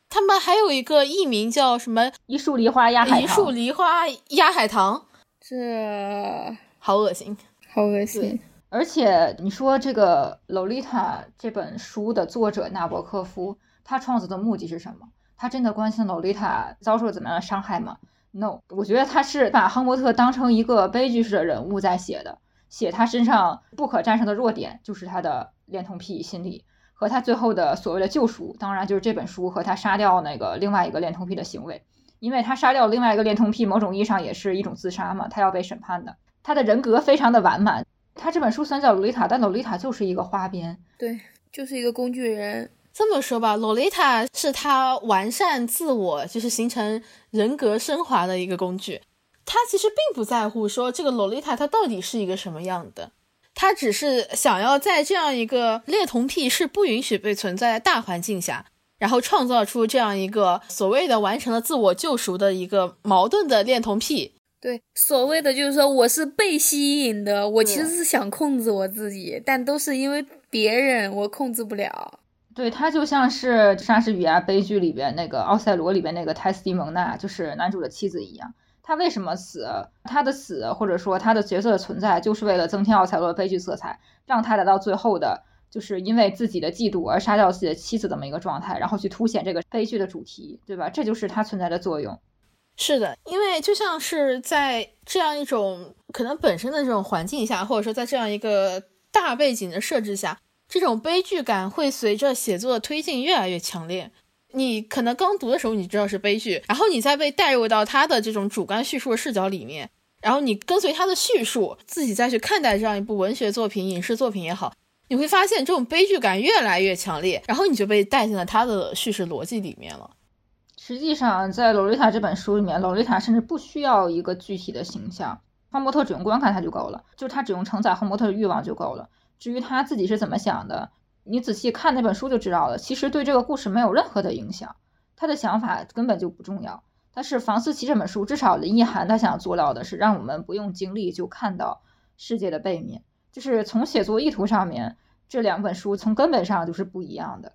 他们还有一个艺名叫什么？一树梨花压海棠。一树梨花压海棠，这好恶心，好恶心。而且你说这个《洛丽塔》这本书的作者纳博科夫，他创作的目的是什么？他真的关心洛丽塔遭受怎么样的伤害吗？No，我觉得他是把亨伯特当成一个悲剧式的人物在写的，写他身上不可战胜的弱点，就是他的恋童癖心理和他最后的所谓的救赎，当然就是这本书和他杀掉那个另外一个恋童癖的行为，因为他杀掉另外一个恋童癖，某种意义上也是一种自杀嘛，他要被审判的。他的人格非常的完满。他这本书虽然叫《洛丽塔》，但洛丽塔就是一个花边，对，就是一个工具人。这么说吧，洛丽塔是他完善自我，就是形成人格升华的一个工具。他其实并不在乎说这个洛丽塔她到底是一个什么样的，他只是想要在这样一个恋童癖是不允许被存在的大环境下，然后创造出这样一个所谓的完成了自我救赎的一个矛盾的恋童癖。对，所谓的就是说，我是被吸引的，我其实是想控制我自己，但都是因为别人，我控制不了。对他就像是莎士比亚悲剧里边那个奥赛罗里边那个泰斯蒂蒙娜，就是男主的妻子一样。他为什么死？他的死或者说他的角色的存在，就是为了增添奥赛罗的悲剧色彩，让他达到最后的，就是因为自己的嫉妒而杀掉自己的妻子这么一个状态，然后去凸显这个悲剧的主题，对吧？这就是他存在的作用。是的，因为就像是在这样一种可能本身的这种环境下，或者说在这样一个大背景的设置下，这种悲剧感会随着写作的推进越来越强烈。你可能刚读的时候你知道是悲剧，然后你再被带入到他的这种主观叙述的视角里面，然后你跟随他的叙述，自己再去看待这样一部文学作品、影视作品也好，你会发现这种悲剧感越来越强烈，然后你就被带进了他的叙事逻辑里面了。实际上，在《洛丽塔》这本书里面，洛丽塔甚至不需要一个具体的形象，亨伯特只用观看它就够了，就是他只用承载亨伯特的欲望就够了。至于他自己是怎么想的，你仔细看那本书就知道了。其实对这个故事没有任何的影响，他的想法根本就不重要。但是房思琪这本书至少林奕涵，他想做到的是让我们不用经历就看到世界的背面，就是从写作意图上面，这两本书从根本上就是不一样的。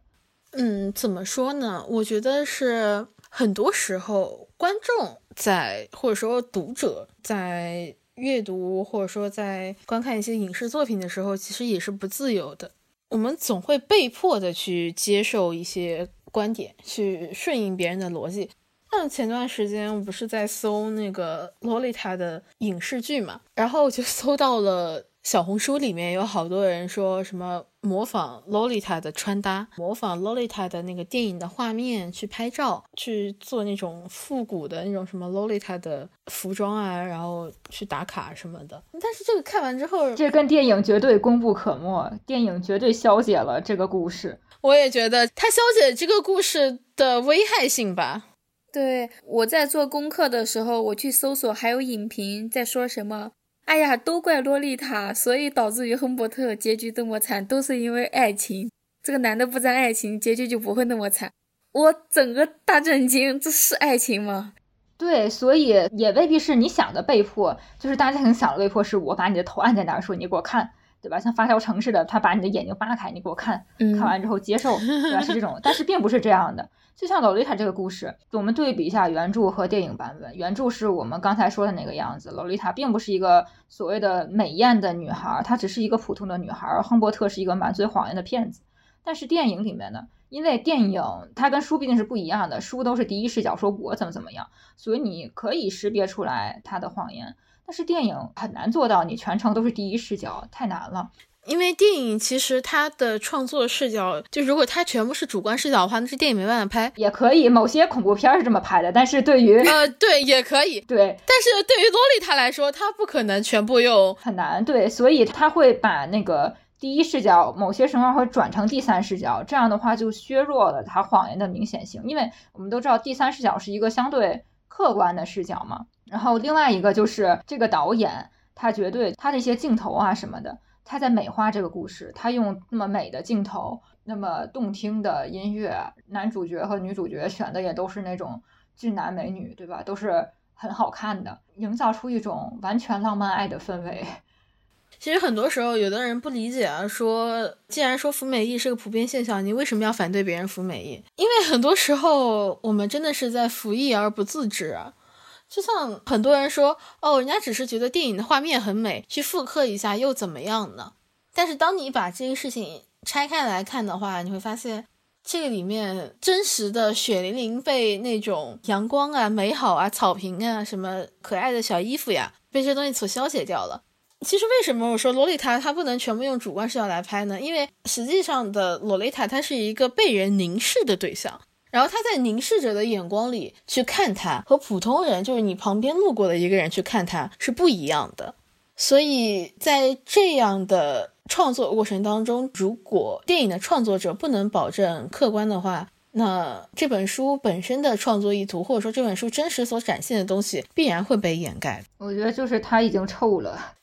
嗯，怎么说呢？我觉得是。很多时候，观众在或者说读者在阅读或者说在观看一些影视作品的时候，其实也是不自由的。我们总会被迫的去接受一些观点，去顺应别人的逻辑。像前段时间我不是在搜那个《洛丽塔》的影视剧嘛，然后我就 *laughs* 搜到了。小红书里面有好多人说什么模仿洛丽塔的穿搭，模仿洛丽塔的那个电影的画面去拍照，去做那种复古的那种什么洛丽塔的服装啊，然后去打卡什么的。但是这个看完之后，这跟电影绝对功不可没，电影绝对消解了这个故事。我也觉得它消解这个故事的危害性吧。对，我在做功课的时候，我去搜索还有影评在说什么。哎呀，都怪洛丽塔，所以导致于亨伯特结局这么惨，都是因为爱情。这个男的不沾爱情，结局就不会那么惨。我整个大震惊，这是爱情吗？对，所以也未必是你想的被迫，就是大家可能想的被迫是我把你的头按在那儿，说你给我看，对吧？像发条城似的，他把你的眼睛扒开，你给我看，看完之后接受，对吧？是这种，*laughs* 但是并不是这样的。就像洛丽塔这个故事，我们对比一下原著和电影版本。原著是我们刚才说的那个样子，洛丽塔并不是一个所谓的美艳的女孩，她只是一个普通的女孩。亨伯特是一个满嘴谎言的骗子。但是电影里面呢，因为电影它跟书毕竟是不一样的，书都是第一视角，说我怎么怎么样，所以你可以识别出来他的谎言。但是电影很难做到，你全程都是第一视角，太难了。因为电影其实它的创作视角，就如果它全部是主观视角的话，那是电影没办法拍。也可以，某些恐怖片是这么拍的，但是对于呃，对，也可以，对。但是对于洛丽塔来说，她不可能全部用，很难。对，所以他会把那个第一视角某些时候会转成第三视角，这样的话就削弱了他谎言的明显性。因为我们都知道第三视角是一个相对客观的视角嘛。然后另外一个就是这个导演，他绝对他这些镜头啊什么的。他在美化这个故事，他用那么美的镜头，那么动听的音乐，男主角和女主角选的也都是那种俊男美女，对吧？都是很好看的，营造出一种完全浪漫爱的氛围。*laughs* 其实很多时候，有的人不理解啊，说既然说服美役是个普遍现象，你为什么要反对别人服美役？因为很多时候我们真的是在服役而不自知啊。就像很多人说，哦，人家只是觉得电影的画面很美，去复刻一下又怎么样呢？但是当你把这个事情拆开来看的话，你会发现这个里面真实的血淋淋被那种阳光啊、美好啊、草坪啊、什么可爱的小衣服呀，被这些东西所消解掉了。其实为什么我说洛丽塔它不能全部用主观视角来拍呢？因为实际上的洛丽塔它是一个被人凝视的对象。然后他在凝视者的眼光里去看他，和普通人，就是你旁边路过的一个人去看他是不一样的。所以在这样的创作过程当中，如果电影的创作者不能保证客观的话，那这本书本身的创作意图，或者说这本书真实所展现的东西，必然会被掩盖。我觉得就是他已经臭了，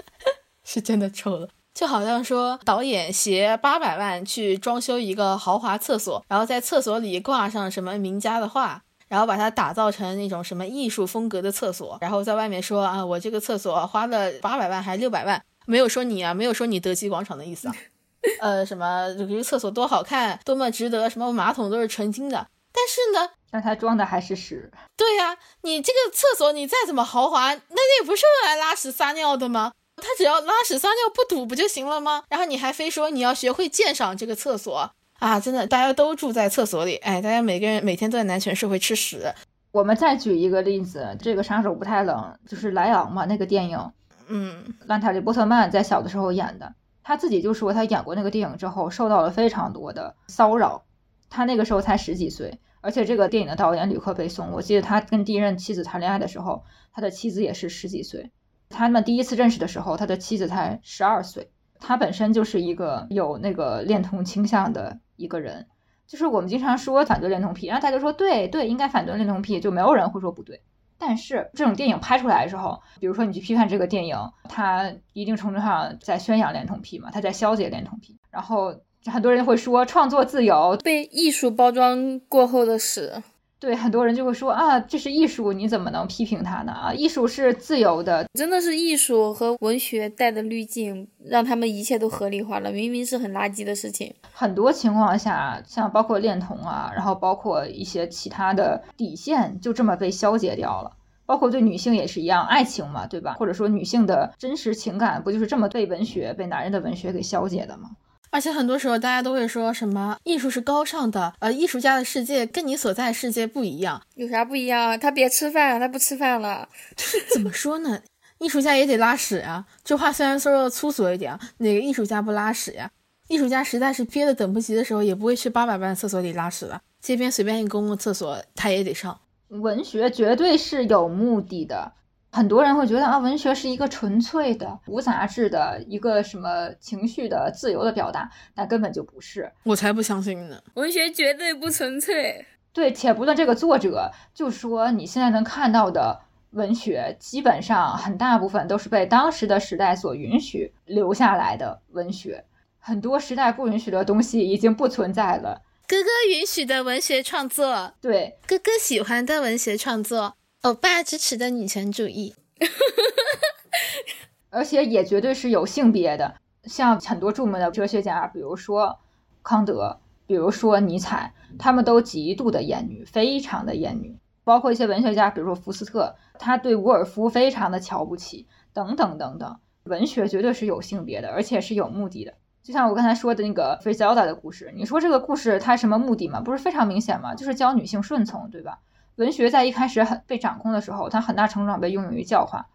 *laughs* 是真的臭了。就好像说，导演携八百万去装修一个豪华厕所，然后在厕所里挂上什么名家的画，然后把它打造成那种什么艺术风格的厕所，然后在外面说啊，我这个厕所花了八百万还是六百万，没有说你啊，没有说你德基广场的意思啊，*laughs* 呃，什么这个厕所多好看，多么值得，什么马桶都是纯金的，但是呢，那它装的还是屎。对呀，你这个厕所你再怎么豪华，那也不是用来拉屎撒尿的吗？他只要拉屎撒尿不堵不就行了吗？然后你还非说你要学会鉴赏这个厕所啊！真的，大家都住在厕所里，哎，大家每个人每天都在男权社会吃屎。我们再举一个例子，这个杀手不太冷，就是莱昂嘛，那个电影，嗯，兰塔利波特曼在小的时候演的，他自己就说他演过那个电影之后受到了非常多的骚扰，他那个时候才十几岁，而且这个电影的导演吕克贝松，我记得他跟第一任妻子谈恋爱的时候，他的妻子也是十几岁。他们第一次认识的时候，他的妻子才十二岁。他本身就是一个有那个恋童倾向的一个人，就是我们经常说反对恋童癖，然后大家说对对，应该反对恋童癖，就没有人会说不对。但是这种电影拍出来的时候，比如说你去批判这个电影，它一定程度上在宣扬恋童癖嘛，它在消解恋童癖。然后很多人会说创作自由被艺术包装过后的屎。对很多人就会说啊，这是艺术，你怎么能批评它呢？啊，艺术是自由的，真的是艺术和文学带的滤镜，让他们一切都合理化了。明明是很垃圾的事情，很多情况下，像包括恋童啊，然后包括一些其他的底线，就这么被消解掉了。包括对女性也是一样，爱情嘛，对吧？或者说女性的真实情感，不就是这么被文学、被男人的文学给消解的吗？而且很多时候，大家都会说什么艺术是高尚的，呃，艺术家的世界跟你所在的世界不一样，有啥不一样？他别吃饭，他不吃饭了。*laughs* 怎么说呢？艺术家也得拉屎啊。这话虽然说的粗俗一点，哪个艺术家不拉屎呀？艺术家实在是憋得等不及的时候，也不会去八百万厕所里拉屎了。街边随便一公共厕所，他也得上。文学绝对是有目的的。很多人会觉得啊，文学是一个纯粹的、无杂质的一个什么情绪的自由的表达，但根本就不是。我才不相信呢！文学绝对不纯粹。对，且不论这个作者就说，你现在能看到的文学，基本上很大部分都是被当时的时代所允许留下来的文学，很多时代不允许的东西已经不存在了。哥哥允许的文学创作，对，哥哥喜欢的文学创作。欧巴支持的女权主义，*laughs* 而且也绝对是有性别的。像很多著名的哲学家，比如说康德，比如说尼采，他们都极度的厌女，非常的厌女。包括一些文学家，比如说福斯特，他对伍尔夫非常的瞧不起，等等等等。文学绝对是有性别的，而且是有目的的。就像我刚才说的那个《Friselda》的故事，你说这个故事它什么目的吗？不是非常明显吗？就是教女性顺从，对吧？文学在一开始很被掌控的时候，它很大程度上被用于教化，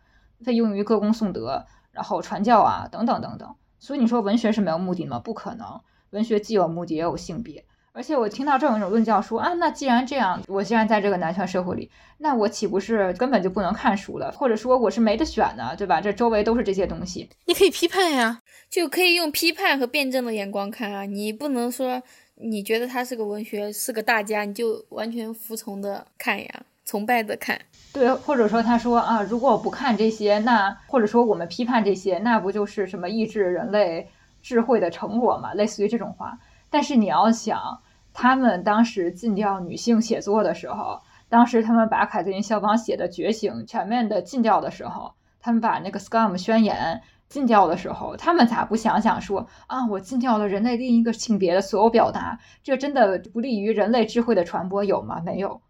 被用于歌功颂德，然后传教啊，等等等等。所以你说文学是没有目的吗？不可能，文学既有目的也有性别。而且我听到这种一种论教说啊，那既然这样，我既然在这个男权社会里，那我岂不是根本就不能看书了？或者说我是没得选的，对吧？这周围都是这些东西，你可以批判呀，就可以用批判和辩证的眼光看啊。你不能说你觉得他是个文学，是个大家，你就完全服从的看呀，崇拜的看。对，或者说他说啊，如果我不看这些，那或者说我们批判这些，那不就是什么抑制人类智慧的成果嘛？类似于这种话。但是你要想。他们当时禁掉女性写作的时候，当时他们把凯瑟琳·肖邦写的《觉醒》全面的禁掉的时候，他们把那个《Scum》宣言禁掉的时候，他们咋不想想说啊，我禁掉了人类另一个性别的所有表达，这真的不利于人类智慧的传播，有吗？没有。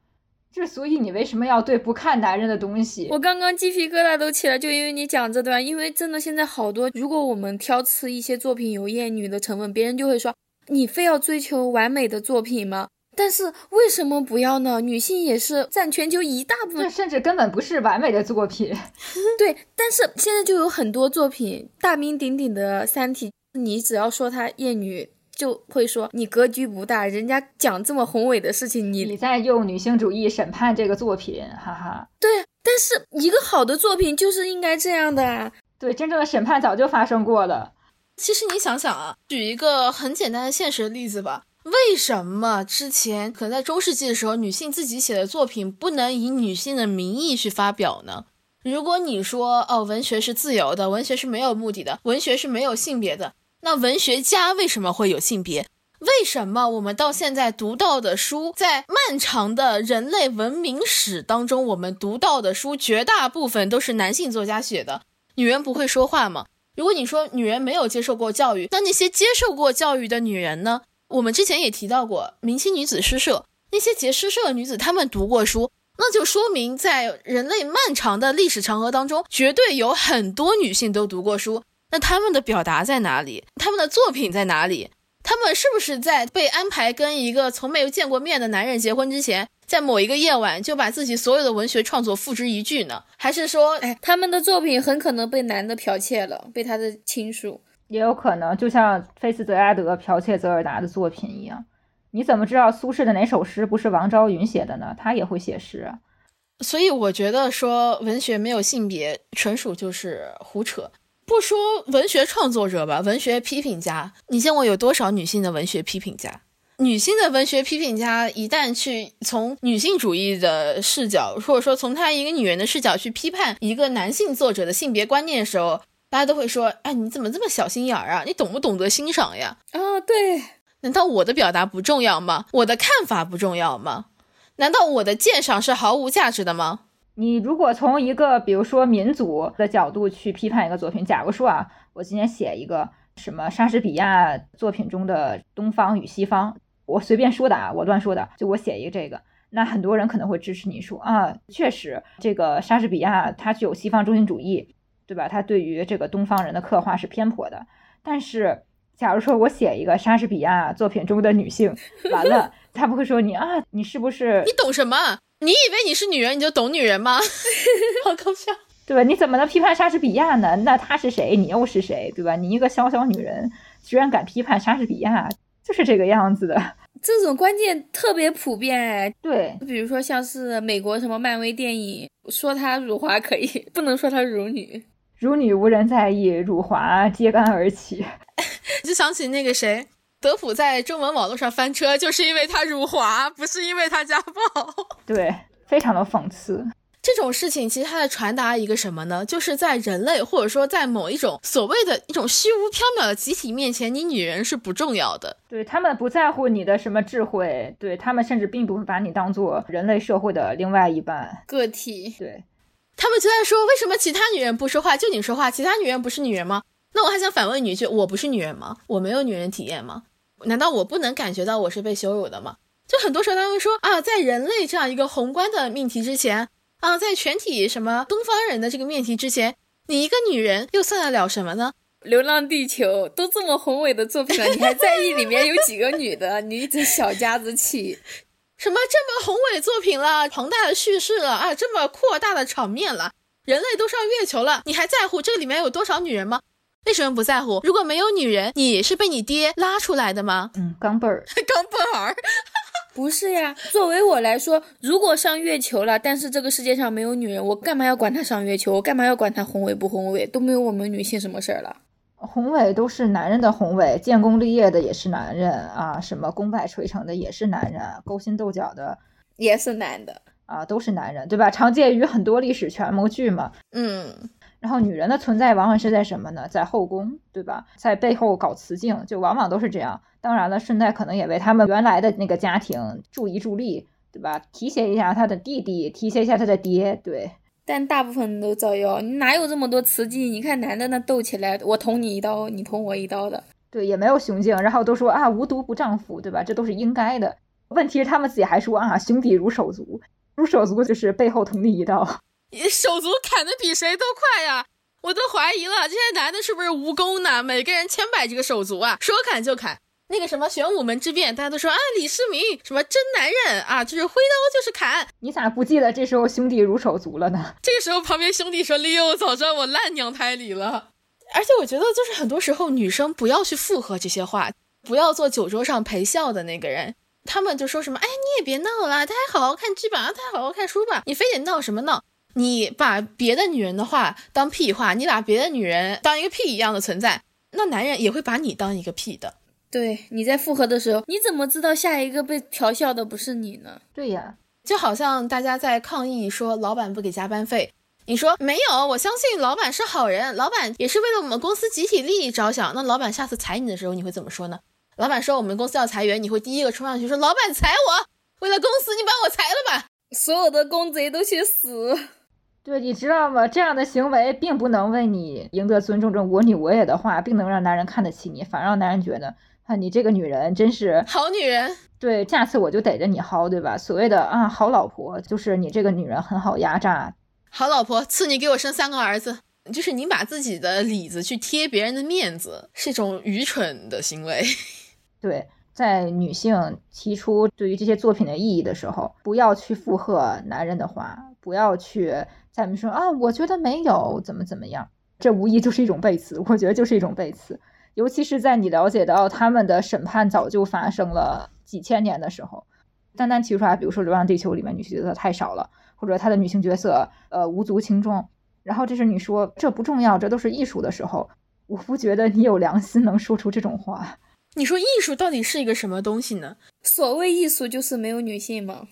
这所以你为什么要对不看男人的东西？我刚刚鸡皮疙瘩都起来，就因为你讲这段，因为真的现在好多，如果我们挑刺一些作品有厌女的成分，别人就会说。你非要追求完美的作品吗？但是为什么不要呢？女性也是占全球一大部分，甚至根本不是完美的作品。*laughs* 对，但是现在就有很多作品，大名鼎鼎的《三体》，你只要说它厌女，就会说你格局不大。人家讲这么宏伟的事情，你你在用女性主义审判这个作品，哈哈。对，但是一个好的作品就是应该这样的啊。对，真正的审判早就发生过了。其实你想想啊，举一个很简单的现实的例子吧。为什么之前可能在中世纪的时候，女性自己写的作品不能以女性的名义去发表呢？如果你说哦，文学是自由的，文学是没有目的的，文学是没有性别的，那文学家为什么会有性别？为什么我们到现在读到的书，在漫长的人类文明史当中，我们读到的书绝大部分都是男性作家写的？女人不会说话吗？如果你说女人没有接受过教育，那那些接受过教育的女人呢？我们之前也提到过明清女子诗社，那些结诗社的女子，她们读过书，那就说明在人类漫长的历史长河当中，绝对有很多女性都读过书。那她们的表达在哪里？她们的作品在哪里？她们是不是在被安排跟一个从没有见过面的男人结婚之前？在某一个夜晚就把自己所有的文学创作付之一炬呢？还是说，哎，他们的作品很可能被男的剽窃了，被他的亲属？也有可能，就像菲茨泽拉德剽窃泽尔达的作品一样。你怎么知道苏轼的哪首诗不是王昭云写的呢？他也会写诗。所以我觉得说文学没有性别，纯属就是胡扯。不说文学创作者吧，文学批评家，你见过有多少女性的文学批评家？女性的文学批评家一旦去从女性主义的视角，或者说从她一个女人的视角去批判一个男性作者的性别观念的时候，大家都会说：“哎，你怎么这么小心眼儿啊？你懂不懂得欣赏呀？”啊，对，难道我的表达不重要吗？我的看法不重要吗？难道我的鉴赏是毫无价值的吗？你如果从一个比如说民族的角度去批判一个作品，假如说啊，我今天写一个什么莎士比亚作品中的东方与西方。我随便说的啊，我乱说的。就我写一个这个，那很多人可能会支持你说啊，确实这个莎士比亚他具有西方中心主义，对吧？他对于这个东方人的刻画是偏颇的。但是，假如说我写一个莎士比亚作品中的女性，完了，*laughs* 他不会说你啊，你是不是？你懂什么？你以为你是女人你就懂女人吗？*laughs* 好搞笑，对吧？你怎么能批判莎士比亚呢？那他是谁？你又是谁？对吧？你一个小小女人，居然敢批判莎士比亚？就是这个样子的，*laughs* 这种观念特别普遍哎。对，比如说像是美国什么漫威电影，说她辱华可以，不能说她辱女。辱女无人在意，辱华揭竿而起。*laughs* 就想起那个谁，德普在中文网络上翻车，就是因为他辱华，不是因为他家暴。对，非常的讽刺。这种事情其实它在传达一个什么呢？就是在人类或者说在某一种所谓的一种虚无缥缈的集体面前，你女人是不重要的。对他们不在乎你的什么智慧，对他们甚至并不会把你当做人类社会的另外一半个体。对他们就在说，为什么其他女人不说话，就你说话？其他女人不是女人吗？那我还想反问你一句：我不是女人吗？我没有女人体验吗？难道我不能感觉到我是被羞辱的吗？就很多时候他会说啊，在人类这样一个宏观的命题之前啊，在全体什么东方人的这个命题之前，你一个女人又算得了什么呢？《流浪地球》都这么宏伟的作品了，你还在意里面有几个女的？*laughs* 你这小家子气！什么这么宏伟作品了，庞大的叙事了啊，这么扩大的场面了，人类都上月球了，你还在乎这个里面有多少女人吗？为什么不在乎？如果没有女人，你是被你爹拉出来的吗？嗯，钢镚儿，*laughs* 钢镚儿，*laughs* 不是呀。作为我来说，如果上月球了，但是这个世界上没有女人，我干嘛要管她上月球？我干嘛要管她宏伟不宏伟？都没有我们女性什么事儿了。宏伟都是男人的宏伟，建功立业的也是男人啊，什么功败垂成的也是男人，勾心斗角的也是男的啊，都是男人，对吧？常见于很多历史权谋剧嘛。嗯，然后女人的存在往往是在什么呢？在后宫，对吧？在背后搞雌竞，就往往都是这样。当然了，顺带可能也为他们原来的那个家庭助一助力，对吧？提携一下他的弟弟，提携一下他的爹，对。但大部分都造谣，你哪有这么多雌竞？你看男的那斗起来，我捅你一刀，你捅我一刀的，对，也没有雄竞，然后都说啊无毒不丈夫，对吧？这都是应该的。问题是他们自己还说啊兄弟如手足，如手足就是背后捅你一刀，*laughs* 手足砍的比谁都快呀！我都怀疑了，这些男的是不是蜈蚣呢？每个人千百几个手足啊，说砍就砍。那个什么玄武门之变，大家都说啊，李世民什么真男人啊，就是挥刀就是砍。你咋不记得这时候兄弟如手足了呢？*laughs* 这个时候旁边兄弟说：“利我早知道我烂娘胎里了。”而且我觉得，就是很多时候女生不要去附和这些话，不要做酒桌上陪笑的那个人。他们就说什么：“哎，你也别闹了，大家好好看剧吧，大家好好看书吧，你非得闹什么闹？你把别的女人的话当屁话，你把别的女人当一个屁一样的存在，那男人也会把你当一个屁的。”对，你在复合的时候，你怎么知道下一个被调笑的不是你呢？对呀，就好像大家在抗议说老板不给加班费，你说没有，我相信老板是好人，老板也是为了我们公司集体利益着想。那老板下次裁你的时候，你会怎么说呢？老板说我们公司要裁员，你会第一个冲上去说老板裁我，为了公司你把我裁了吧？所有的公贼都去死！对，你知道吗？这样的行为并不能为你赢得尊重，这我你我也的话，并能让男人看得起你，反而让男人觉得。啊，你这个女人真是好女人，对，下次我就逮着你薅，对吧？所谓的啊，好老婆，就是你这个女人很好压榨。好老婆，赐你给我生三个儿子，就是你把自己的里子去贴别人的面子，是一种愚蠢的行为。*laughs* 对，在女性提出对于这些作品的意义的时候，不要去附和男人的话，不要去在们说啊，我觉得没有怎么怎么样，这无疑就是一种背刺，我觉得就是一种背刺。尤其是在你了解到他们的审判早就发生了几千年的时候，单单提出来，比如说《流浪地球》里面女性角色太少了，或者她的女性角色呃无足轻重，然后这是你说这不重要，这都是艺术的时候，我不觉得你有良心能说出这种话。你说艺术到底是一个什么东西呢？所谓艺术就是没有女性吗？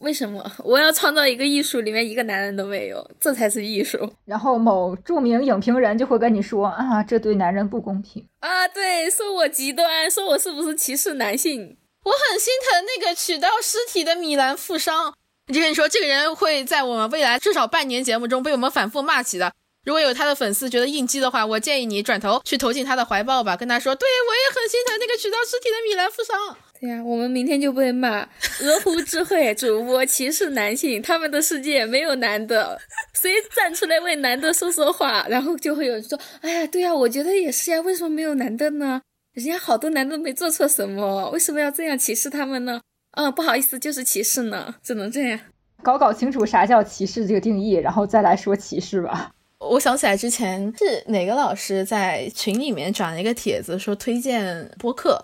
为什么 *laughs* 我要创造一个艺术里面一个男人都没有，这才是艺术？然后某著名影评人就会跟你说啊，这对男人不公平啊，对，说我极端，说我是不是歧视男性？我很心疼那个取到尸体的米兰富商。我就跟你说，这个人会在我们未来至少半年节目中被我们反复骂起的。如果有他的粉丝觉得应激的话，我建议你转头去投进他的怀抱吧，跟他说，对我也很心疼那个取到尸体的米兰富商。对呀，我们明天就被骂鹅湖智慧主播歧视男性，他们的世界没有男的，谁站出来为男的说说话？然后就会有人说：“哎呀，对呀，我觉得也是呀，为什么没有男的呢？人家好多男的没做错什么，为什么要这样歧视他们呢？”嗯，不好意思，就是歧视呢，只能这样。搞搞清楚啥叫歧视这个定义，然后再来说歧视吧。我想起来之前是哪个老师在群里面转了一个帖子，说推荐播客。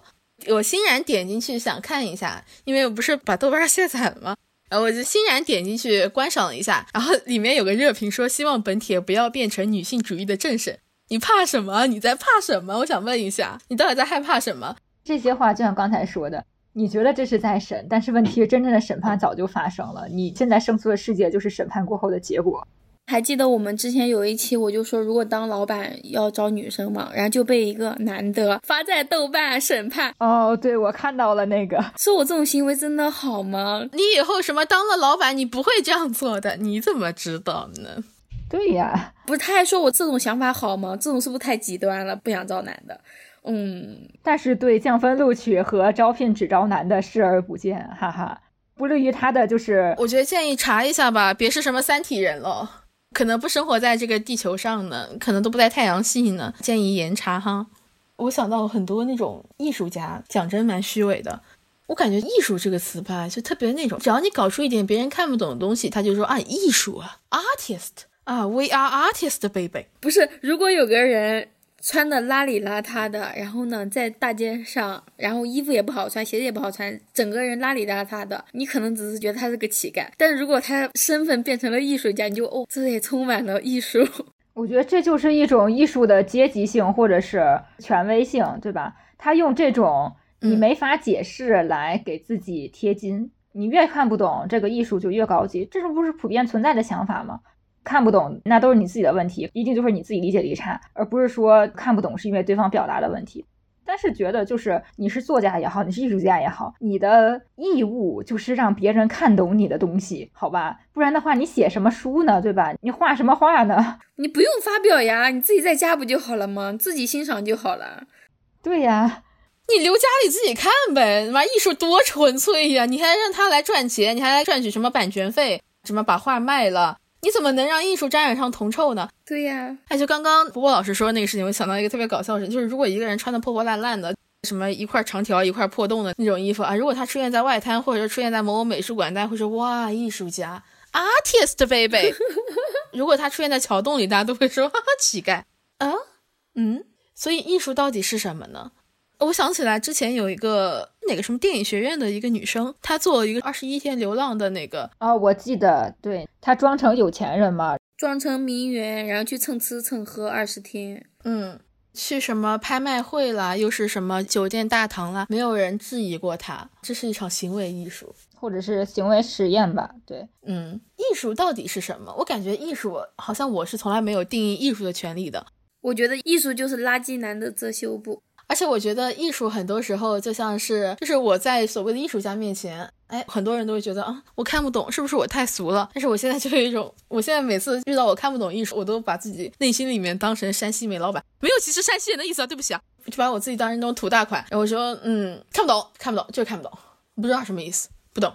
我欣然点进去想看一下，因为我不是把豆瓣卸载了吗？然后我就欣然点进去观赏了一下，然后里面有个热评说希望本帖不要变成女性主义的政审。你怕什么？你在怕什么？我想问一下，你到底在害怕什么？这些话就像刚才说的，你觉得这是在审，但是问题真正的审判早就发生了，你现在生存的世界就是审判过后的结果。还记得我们之前有一期，我就说如果当老板要招女生嘛，然后就被一个男的发在豆瓣审判。哦，对，我看到了那个，说我这种行为真的好吗？*laughs* 你以后什么当了老板，你不会这样做的，你怎么知道呢？对呀，不是他还说我这种想法好吗？这种是不是太极端了？不想招男的，嗯。但是对降分录取和招聘只招男的视而不见，哈哈。不利于他的就是，我觉得建议查一下吧，别是什么三体人了，可能不生活在这个地球上呢，可能都不在太阳系呢，建议严查哈。我想到很多那种艺术家，讲真蛮虚伪的。我感觉艺术这个词吧，就特别那种，只要你搞出一点别人看不懂的东西，他就说啊，艺术啊，artist 啊，we are artist baby。不是，如果有个人。穿的邋里邋遢的，然后呢，在大街上，然后衣服也不好穿，鞋子也不好穿，整个人邋里邋遢的，你可能只是觉得他是个乞丐，但是如果他身份变成了艺术家，你就哦，这也充满了艺术。*laughs* 我觉得这就是一种艺术的阶级性或者是权威性，对吧？他用这种你没法解释来给自己贴金，你越看不懂这个艺术就越高级，这种不是普遍存在的想法吗？看不懂，那都是你自己的问题，一定就是你自己理解力差，而不是说看不懂是因为对方表达的问题。但是觉得就是你是作家也好，你是艺术家也好，你的义务就是让别人看懂你的东西，好吧？不然的话，你写什么书呢？对吧？你画什么画呢？你不用发表呀，你自己在家不就好了吗？自己欣赏就好了。对呀，你留家里自己看呗。妈，艺术多纯粹呀！你还让他来赚钱，你还来赚取什么版权费？什么把画卖了？你怎么能让艺术沾染上铜臭呢？对呀，哎，就刚刚波波老师说的那个事情，我想到一个特别搞笑的事，就是如果一个人穿的破破烂烂的，什么一块长条一块破洞的那种衣服啊，如果他出现在外滩，或者是出现在某某美术馆，大家会说哇，艺术家，artist baby。*laughs* 如果他出现在桥洞里，大家都会说哈哈，乞丐。啊，嗯，所以艺术到底是什么呢？我想起来之前有一个哪个什么电影学院的一个女生，她做了一个二十一天流浪的那个啊，我记得，对她装成有钱人嘛，装成名媛，然后去蹭吃蹭喝二十天，嗯，去什么拍卖会啦，又是什么酒店大堂啦，没有人质疑过她，这是一场行为艺术，或者是行为实验吧，对，嗯，艺术到底是什么？我感觉艺术好像我是从来没有定义艺术的权利的，我觉得艺术就是垃圾男的遮羞布。而且我觉得艺术很多时候就像是，就是我在所谓的艺术家面前，哎，很多人都会觉得啊，我看不懂，是不是我太俗了？但是我现在就有一种，我现在每次遇到我看不懂艺术，我都把自己内心里面当成山西煤老板，没有歧视山西人的意思啊，对不起啊，就把我自己当成那种土大款，我说，嗯，看不懂，看不懂，就是看不懂，不知道什么意思，不懂，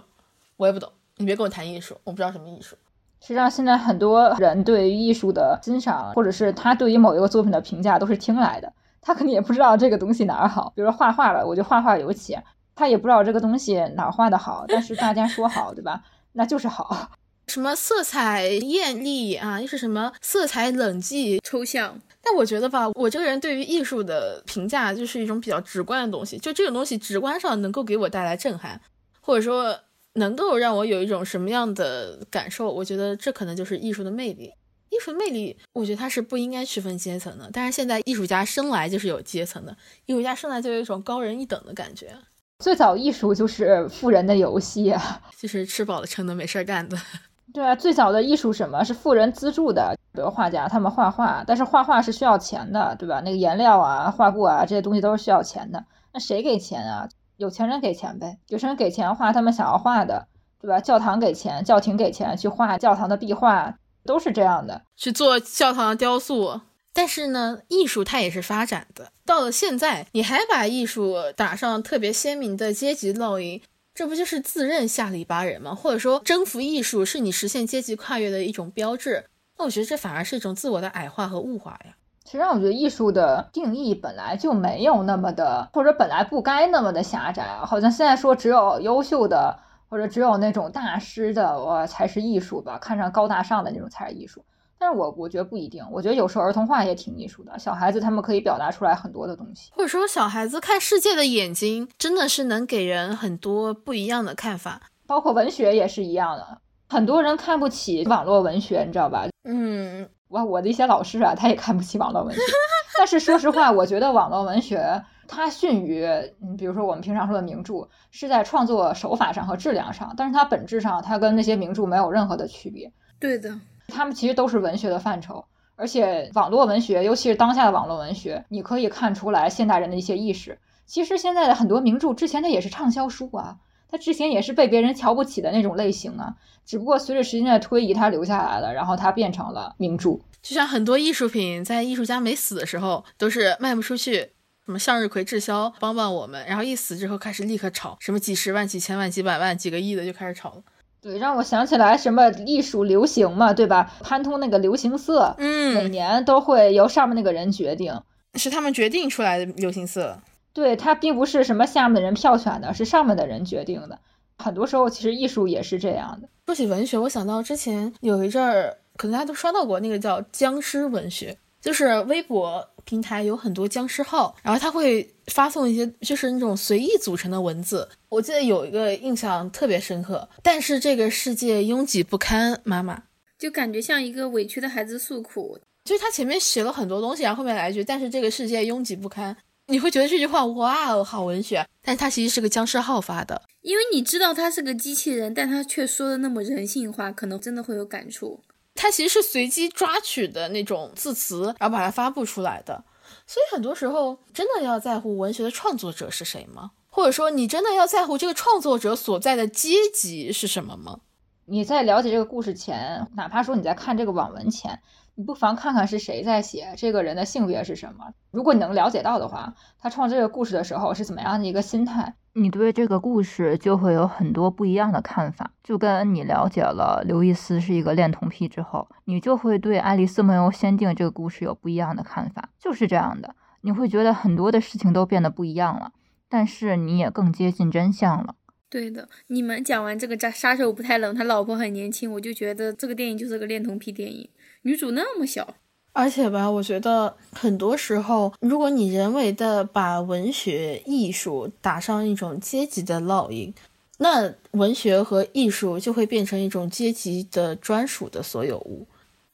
我也不懂，你别跟我谈艺术，我不知道什么艺术。实际上，现在很多人对于艺术的欣赏，或者是他对于某一个作品的评价，都是听来的。他肯定也不知道这个东西哪儿好，比如说画画了，我就画画尤其，他也不知道这个东西哪儿画的好，但是大家说好，对吧？那就是好。*laughs* 什么色彩艳丽啊，又是什么色彩冷寂、抽象？但我觉得吧，我这个人对于艺术的评价就是一种比较直观的东西，就这种东西直观上能够给我带来震撼，或者说能够让我有一种什么样的感受，我觉得这可能就是艺术的魅力。艺术魅力，我觉得它是不应该区分阶层的。但是现在艺术家生来就是有阶层的，艺术家生来就有一种高人一等的感觉。最早艺术就是富人的游戏，*laughs* 就是吃饱了撑的没事儿干的。*laughs* 对啊，最早的艺术什么是富人资助的？比如画家他们画画，但是画画是需要钱的，对吧？那个颜料啊、画布啊这些东西都是需要钱的。那谁给钱啊？有钱人给钱呗，有钱人给钱画他们想要画的，对吧？教堂给钱，教廷给钱去画教堂的壁画。都是这样的，去做教堂的雕塑。但是呢，艺术它也是发展的。到了现在，你还把艺术打上特别鲜明的阶级烙印，这不就是自认下里巴人吗？或者说，征服艺术是你实现阶级跨越的一种标志？那我觉得这反而是一种自我的矮化和物化呀。其实，我觉得艺术的定义本来就没有那么的，或者本来不该那么的狭窄。好像现在说只有优秀的。或者只有那种大师的我才是艺术吧，看上高大上的那种才是艺术。但是我我觉得不一定，我觉得有时候儿童画也挺艺术的，小孩子他们可以表达出来很多的东西。或者说小孩子看世界的眼睛真的是能给人很多不一样的看法，包括文学也是一样的。很多人看不起网络文学，你知道吧？嗯，我我的一些老师啊，他也看不起网络文学。*laughs* 但是说实话，我觉得网络文学。它逊于，嗯，比如说我们平常说的名著，是在创作手法上和质量上，但是它本质上，它跟那些名著没有任何的区别。对的，他们其实都是文学的范畴，而且网络文学，尤其是当下的网络文学，你可以看出来现代人的一些意识。其实现在的很多名著之前它也是畅销书啊，它之前也是被别人瞧不起的那种类型啊。只不过随着时间的推移，它留下来了，然后它变成了名著。就像很多艺术品，在艺术家没死的时候，都是卖不出去。什么向日葵滞销，帮帮我们。然后一死之后，开始立刻炒，什么几十万、几千万、几百万、几个亿的就开始炒了。对，让我想起来什么艺术流行嘛，对吧？潘通那个流行色，嗯，每年都会由上面那个人决定，是他们决定出来的流行色。对，它并不是什么下面的人票选的，是上面的人决定的。很多时候，其实艺术也是这样的。说起文学，我想到之前有一阵儿，可能大家都刷到过那个叫僵尸文学，就是微博。平台有很多僵尸号，然后他会发送一些就是那种随意组成的文字。我记得有一个印象特别深刻，但是这个世界拥挤不堪，妈妈就感觉像一个委屈的孩子诉苦。就是他前面写了很多东西，然后后面来一句，但是这个世界拥挤不堪，你会觉得这句话哇哦好文学，但是它其实是个僵尸号发的，因为你知道他是个机器人，但他却说的那么人性化，可能真的会有感触。它其实是随机抓取的那种字词，然后把它发布出来的。所以很多时候，真的要在乎文学的创作者是谁吗？或者说，你真的要在乎这个创作者所在的阶级是什么吗？你在了解这个故事前，哪怕说你在看这个网文前。你不妨看看是谁在写，这个人的性别是什么。如果你能了解到的话，他创这个故事的时候是怎么样的一个心态，你对这个故事就会有很多不一样的看法。就跟你了解了刘易斯是一个恋童癖之后，你就会对《爱丽丝梦游仙境》这个故事有不一样的看法。就是这样的，你会觉得很多的事情都变得不一样了，但是你也更接近真相了。对的，你们讲完这个杀杀手不太冷，他老婆很年轻，我就觉得这个电影就是个恋童癖电影。女主那么小，而且吧，我觉得很多时候，如果你人为的把文学艺术打上一种阶级的烙印，那文学和艺术就会变成一种阶级的专属的所有物。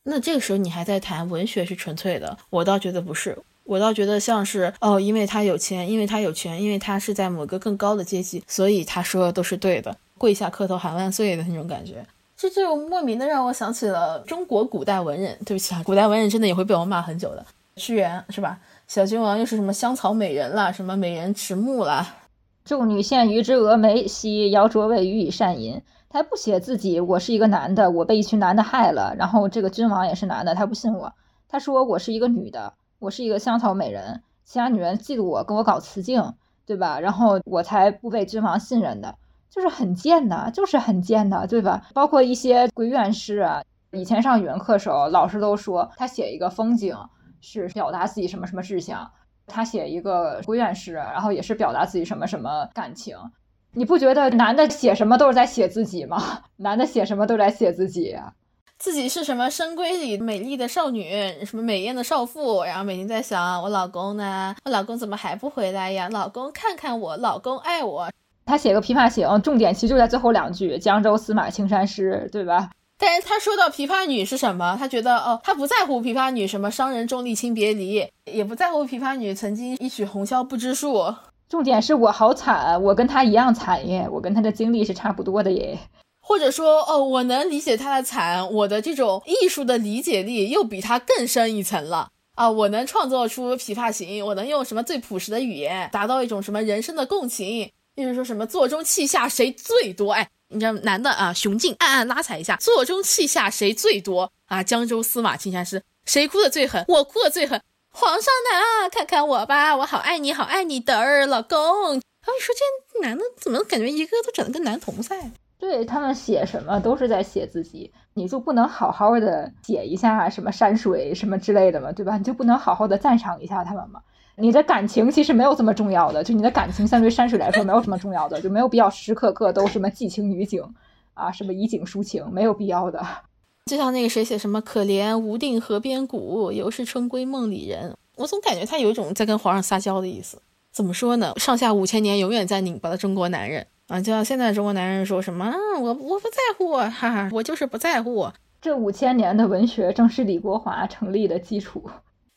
那这个时候你还在谈文学是纯粹的，我倒觉得不是，我倒觉得像是哦，因为他有钱，因为他有权，因为他是在某个更高的阶级，所以他说的都是对的，跪下磕头喊万岁的那种感觉。这就莫名的让我想起了中国古代文人。对不起啊，古代文人真的也会被我骂很久的。屈原是吧？小君王又是什么香草美人啦，什么美人迟暮啦？众女羡鱼之峨眉，兮遥卓谓予以善淫。他不写自己，我是一个男的，我被一群男的害了。然后这个君王也是男的，他不信我。他说我是一个女的，我是一个香草美人，其他女人嫉妒我，跟我搞雌竞，对吧？然后我才不被君王信任的。就是很贱的，就是很贱的，对吧？包括一些闺怨诗啊，以前上语文课时候，老师都说他写一个风景是表达自己什么什么志向，他写一个闺怨诗，然后也是表达自己什么什么感情。你不觉得男的写什么都是在写自己吗？*laughs* 男的写什么都在写自己，自己是什么深闺里美丽的少女，什么美艳的少妇，然后每天在想我老公呢？我老公怎么还不回来呀？老公看看我，老公爱我。他写个《琵琶行》，重点其实就在最后两句“江州司马青衫湿”，对吧？但是他说到琵琶女是什么？他觉得哦，他不在乎琵琶女什么商人重利轻别离，也不在乎琵琶女曾经一曲红绡不知数。重点是我好惨，我跟他一样惨耶，我跟他的经历是差不多的耶。或者说哦，我能理解他的惨，我的这种艺术的理解力又比他更深一层了啊！我能创作出《琵琶行》，我能用什么最朴实的语言，达到一种什么人生的共情。就是说什么座中泣下谁最多？哎，你知道男的啊，雄劲暗暗拉踩一下，座中泣下谁最多啊？江州司马青衫湿，谁哭的最狠？我哭的最狠。皇上呢？看看我吧，我好爱你，好爱你的儿，老公。然后你说这男的怎么感觉一个个都长得跟男同赛？对他们写什么都是在写自己，你就不能好好的写一下什么山水什么之类的吗？对吧？你就不能好好的赞赏一下他们吗？你的感情其实没有这么重要的，就你的感情相对山水来说没有什么重要的，就没有必要时时刻刻都什么寄情于景啊，什么以景抒情，没有必要的。就像那个谁写什么“可怜无定河边骨，犹是春闺梦里人”，我总感觉他有一种在跟皇上撒娇的意思。怎么说呢？上下五千年永远在拧巴的中国男人啊，就像现在中国男人说什么“我我不在乎”，哈哈，我就是不在乎。这五千年的文学正是李国华成立的基础。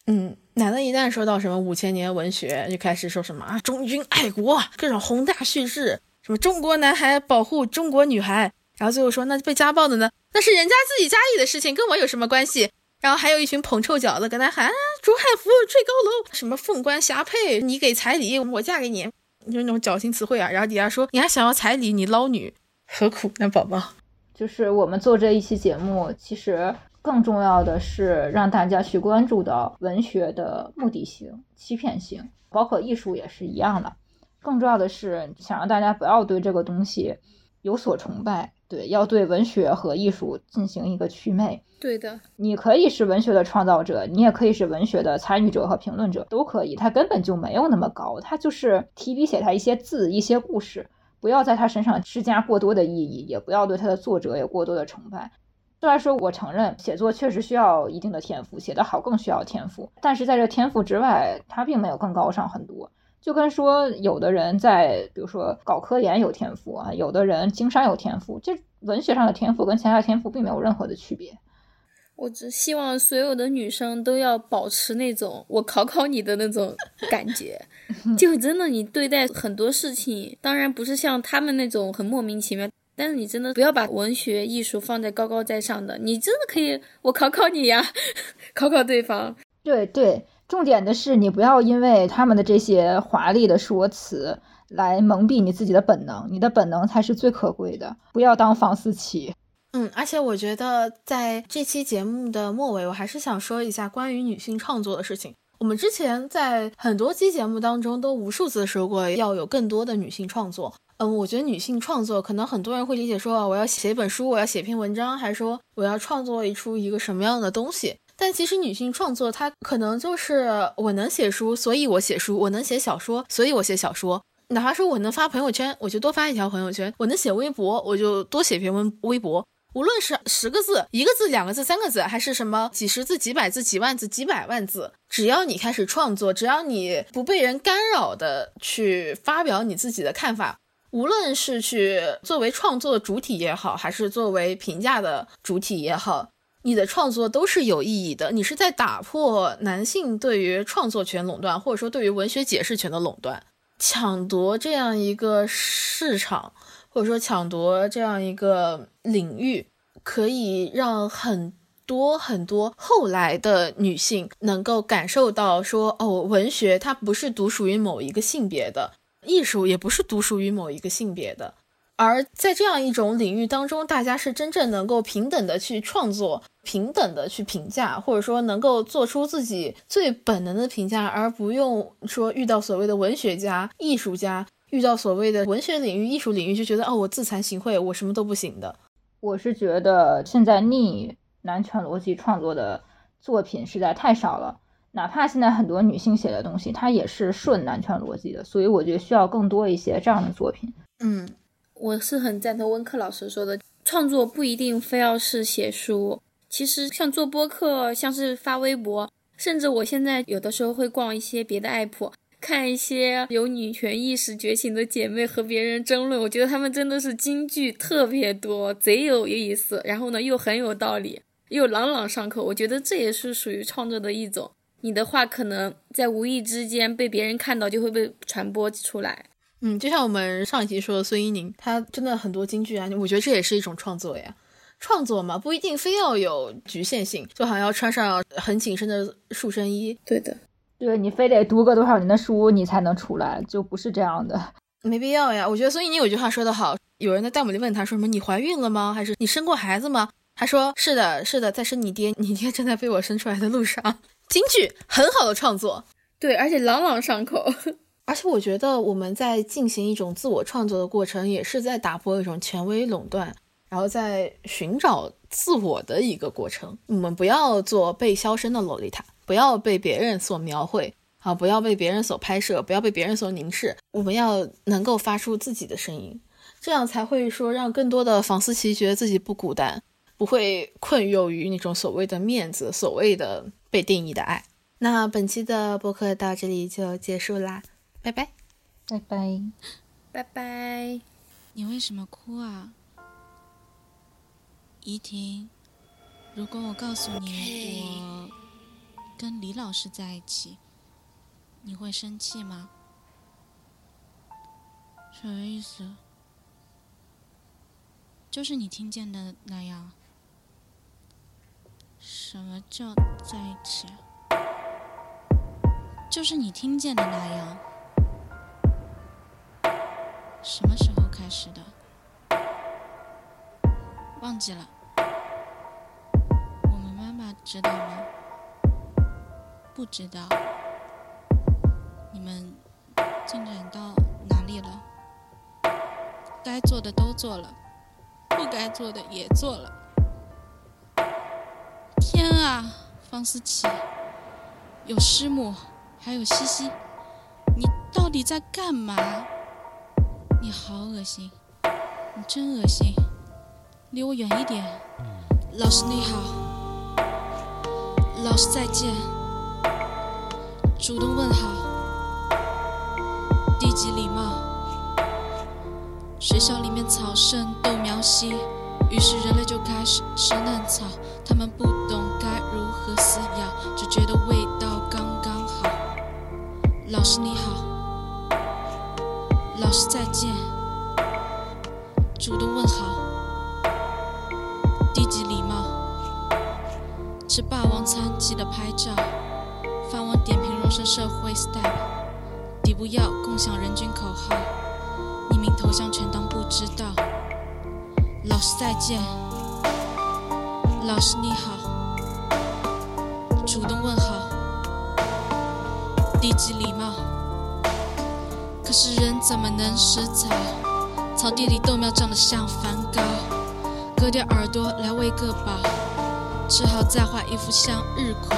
嗯。男的一旦说到什么五千年文学，就开始说什么啊忠君爱国，各种宏大叙事，什么中国男孩保护中国女孩，然后最后说那被家暴的呢，那是人家自己家里的事情，跟我有什么关系？然后还有一群捧臭脚的跟他喊啊竹汉服，坠高楼，什么凤冠霞帔，你给彩礼，我嫁给你。就那种矫情词汇啊。然后底下说你还想要彩礼，你捞女，何苦呢，宝宝？就是我们做这一期节目，其实更重要的是让大家去关注到文学的目的性、欺骗性，包括艺术也是一样的。更重要的是想让大家不要对这个东西有所崇拜，对，要对文学和艺术进行一个祛魅。对的，你可以是文学的创造者，你也可以是文学的参与者和评论者，都可以。它根本就没有那么高，它就是提笔写下一些字、一些故事。不要在他身上施加过多的意义，也不要对他的作者有过多的崇拜。虽然说我承认写作确实需要一定的天赋，写得好更需要天赋，但是在这天赋之外，它并没有更高尚很多。就跟说有的人在，比如说搞科研有天赋啊，有的人经商有天赋，这文学上的天赋跟其他的天赋并没有任何的区别。我只希望所有的女生都要保持那种我考考你的那种感觉，*laughs* 就真的你对待很多事情，当然不是像他们那种很莫名其妙，但是你真的不要把文学艺术放在高高在上的，你真的可以我考考你呀，*laughs* 考考对方。对对，重点的是你不要因为他们的这些华丽的说辞来蒙蔽你自己的本能，你的本能才是最可贵的，不要当房思琪。嗯，而且我觉得在这期节目的末尾，我还是想说一下关于女性创作的事情。我们之前在很多期节目当中都无数次说过，要有更多的女性创作。嗯，我觉得女性创作可能很多人会理解说，我要写一本书，我要写篇文章，还是说我要创作一出一个什么样的东西？但其实女性创作它可能就是我能写书，所以我写书；我能写小说，所以我写小说。哪怕说我能发朋友圈，我就多发一条朋友圈；我能写微博，我就多写篇文微博。无论是十个字、一个字、两个字、三个字，还是什么几十字、几百字、几万字、几百万字，只要你开始创作，只要你不被人干扰的去发表你自己的看法，无论是去作为创作的主体也好，还是作为评价的主体也好，你的创作都是有意义的。你是在打破男性对于创作权垄断，或者说对于文学解释权的垄断，抢夺这样一个市场。或者说抢夺这样一个领域，可以让很多很多后来的女性能够感受到，说哦，文学它不是独属于某一个性别的，艺术也不是独属于某一个性别的，而在这样一种领域当中，大家是真正能够平等的去创作，平等的去评价，或者说能够做出自己最本能的评价，而不用说遇到所谓的文学家、艺术家。遇到所谓的文学领域、艺术领域，就觉得哦，我自惭形秽，我什么都不行的。我是觉得现在逆男权逻辑创作的作品实在太少了，哪怕现在很多女性写的东西，它也是顺男权逻辑的。所以我觉得需要更多一些这样的作品。嗯，我是很赞同温克老师说的，创作不一定非要是写书，其实像做播客，像是发微博，甚至我现在有的时候会逛一些别的 app。看一些有女权意识觉醒的姐妹和别人争论，我觉得她们真的是金句特别多，贼有意思。然后呢，又很有道理，又朗朗上口。我觉得这也是属于创作的一种。你的话可能在无意之间被别人看到，就会被传播出来。嗯，就像我们上一集说的孙一宁，她真的很多京剧啊。我觉得这也是一种创作呀。创作嘛，不一定非要有局限性，就好像要穿上很紧身的束身衣。对的。对你非得读个多少年的书，你才能出来，就不是这样的，没必要呀。我觉得孙一宁有句话说得好，有人在弹幕里问他说什么：“你怀孕了吗？还是你生过孩子吗？”他说：“是的，是的，在生你爹，你爹正在被我生出来的路上。”京剧很好的创作，对，而且朗朗上口。*laughs* 而且我觉得我们在进行一种自我创作的过程，也是在打破一种权威垄断，然后在寻找自我的一个过程。我们不要做被消声的洛丽塔。不要被别人所描绘啊！不要被别人所拍摄，不要被别人所凝视。我们要能够发出自己的声音，这样才会说让更多的房思琪觉得自己不孤单，不会困囿于那种所谓的面子、所谓的被定义的爱。那本期的播客到这里就结束啦，拜拜，拜拜，拜拜。你为什么哭啊，怡婷？如果我告诉你我……跟李老师在一起，你会生气吗？什么意思？就是你听见的那样。什么叫在一起？就是你听见的那样。什么时候开始的？忘记了。我们妈妈知道吗？不知道。你们进展到哪里了？该做的都做了，不该做的也做了。天啊，方思琪，有师母，还有西西，你到底在干嘛？你好恶心，你真恶心，离我远一点。老师你好，老师再见，主动问好，低级礼貌。学校里面草盛豆苗稀，于是人类就开始吃嫩草。他们不懂该如何撕咬，只觉得味道刚刚好。老师你好，老师再见，主动问好，低级礼貌。吃霸王餐记得拍照，饭网点评荣升社会 style，底部要共享人均口号。匿名头像全当不知道。老师再见，老师你好，主动问好，低级礼貌。可是人怎么能食草？草地里豆苗长得像梵高，割掉耳朵来喂个饱，只好再画一幅向日葵。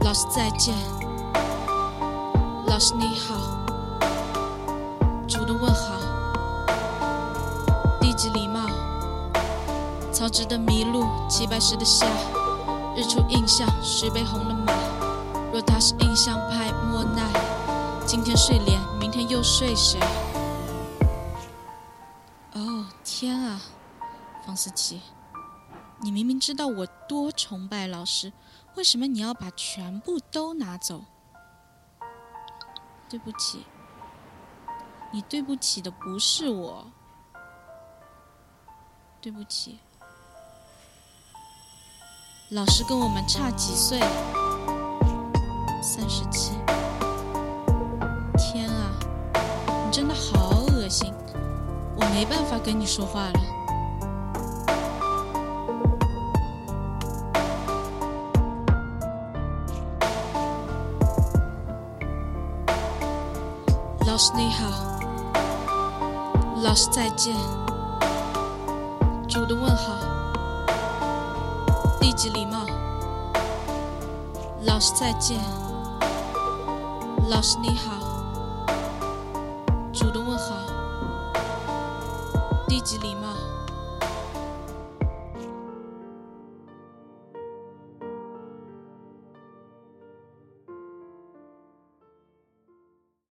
老师再见，老师你好。草植的迷路，齐白石的夏，日出印象，徐悲鸿的马。若他是印象派莫奈，今天睡莲，明天又睡谁？哦天啊，方思琪，你明明知道我多崇拜老师，为什么你要把全部都拿走？对不起。你对不起的不是我，对不起。老师跟我们差几岁？三十七。天啊，你真的好恶心，我没办法跟你说话了。老师你好。老师再见，主动问好，低级礼貌。老师再见，老师你好，主动问好，低级礼貌。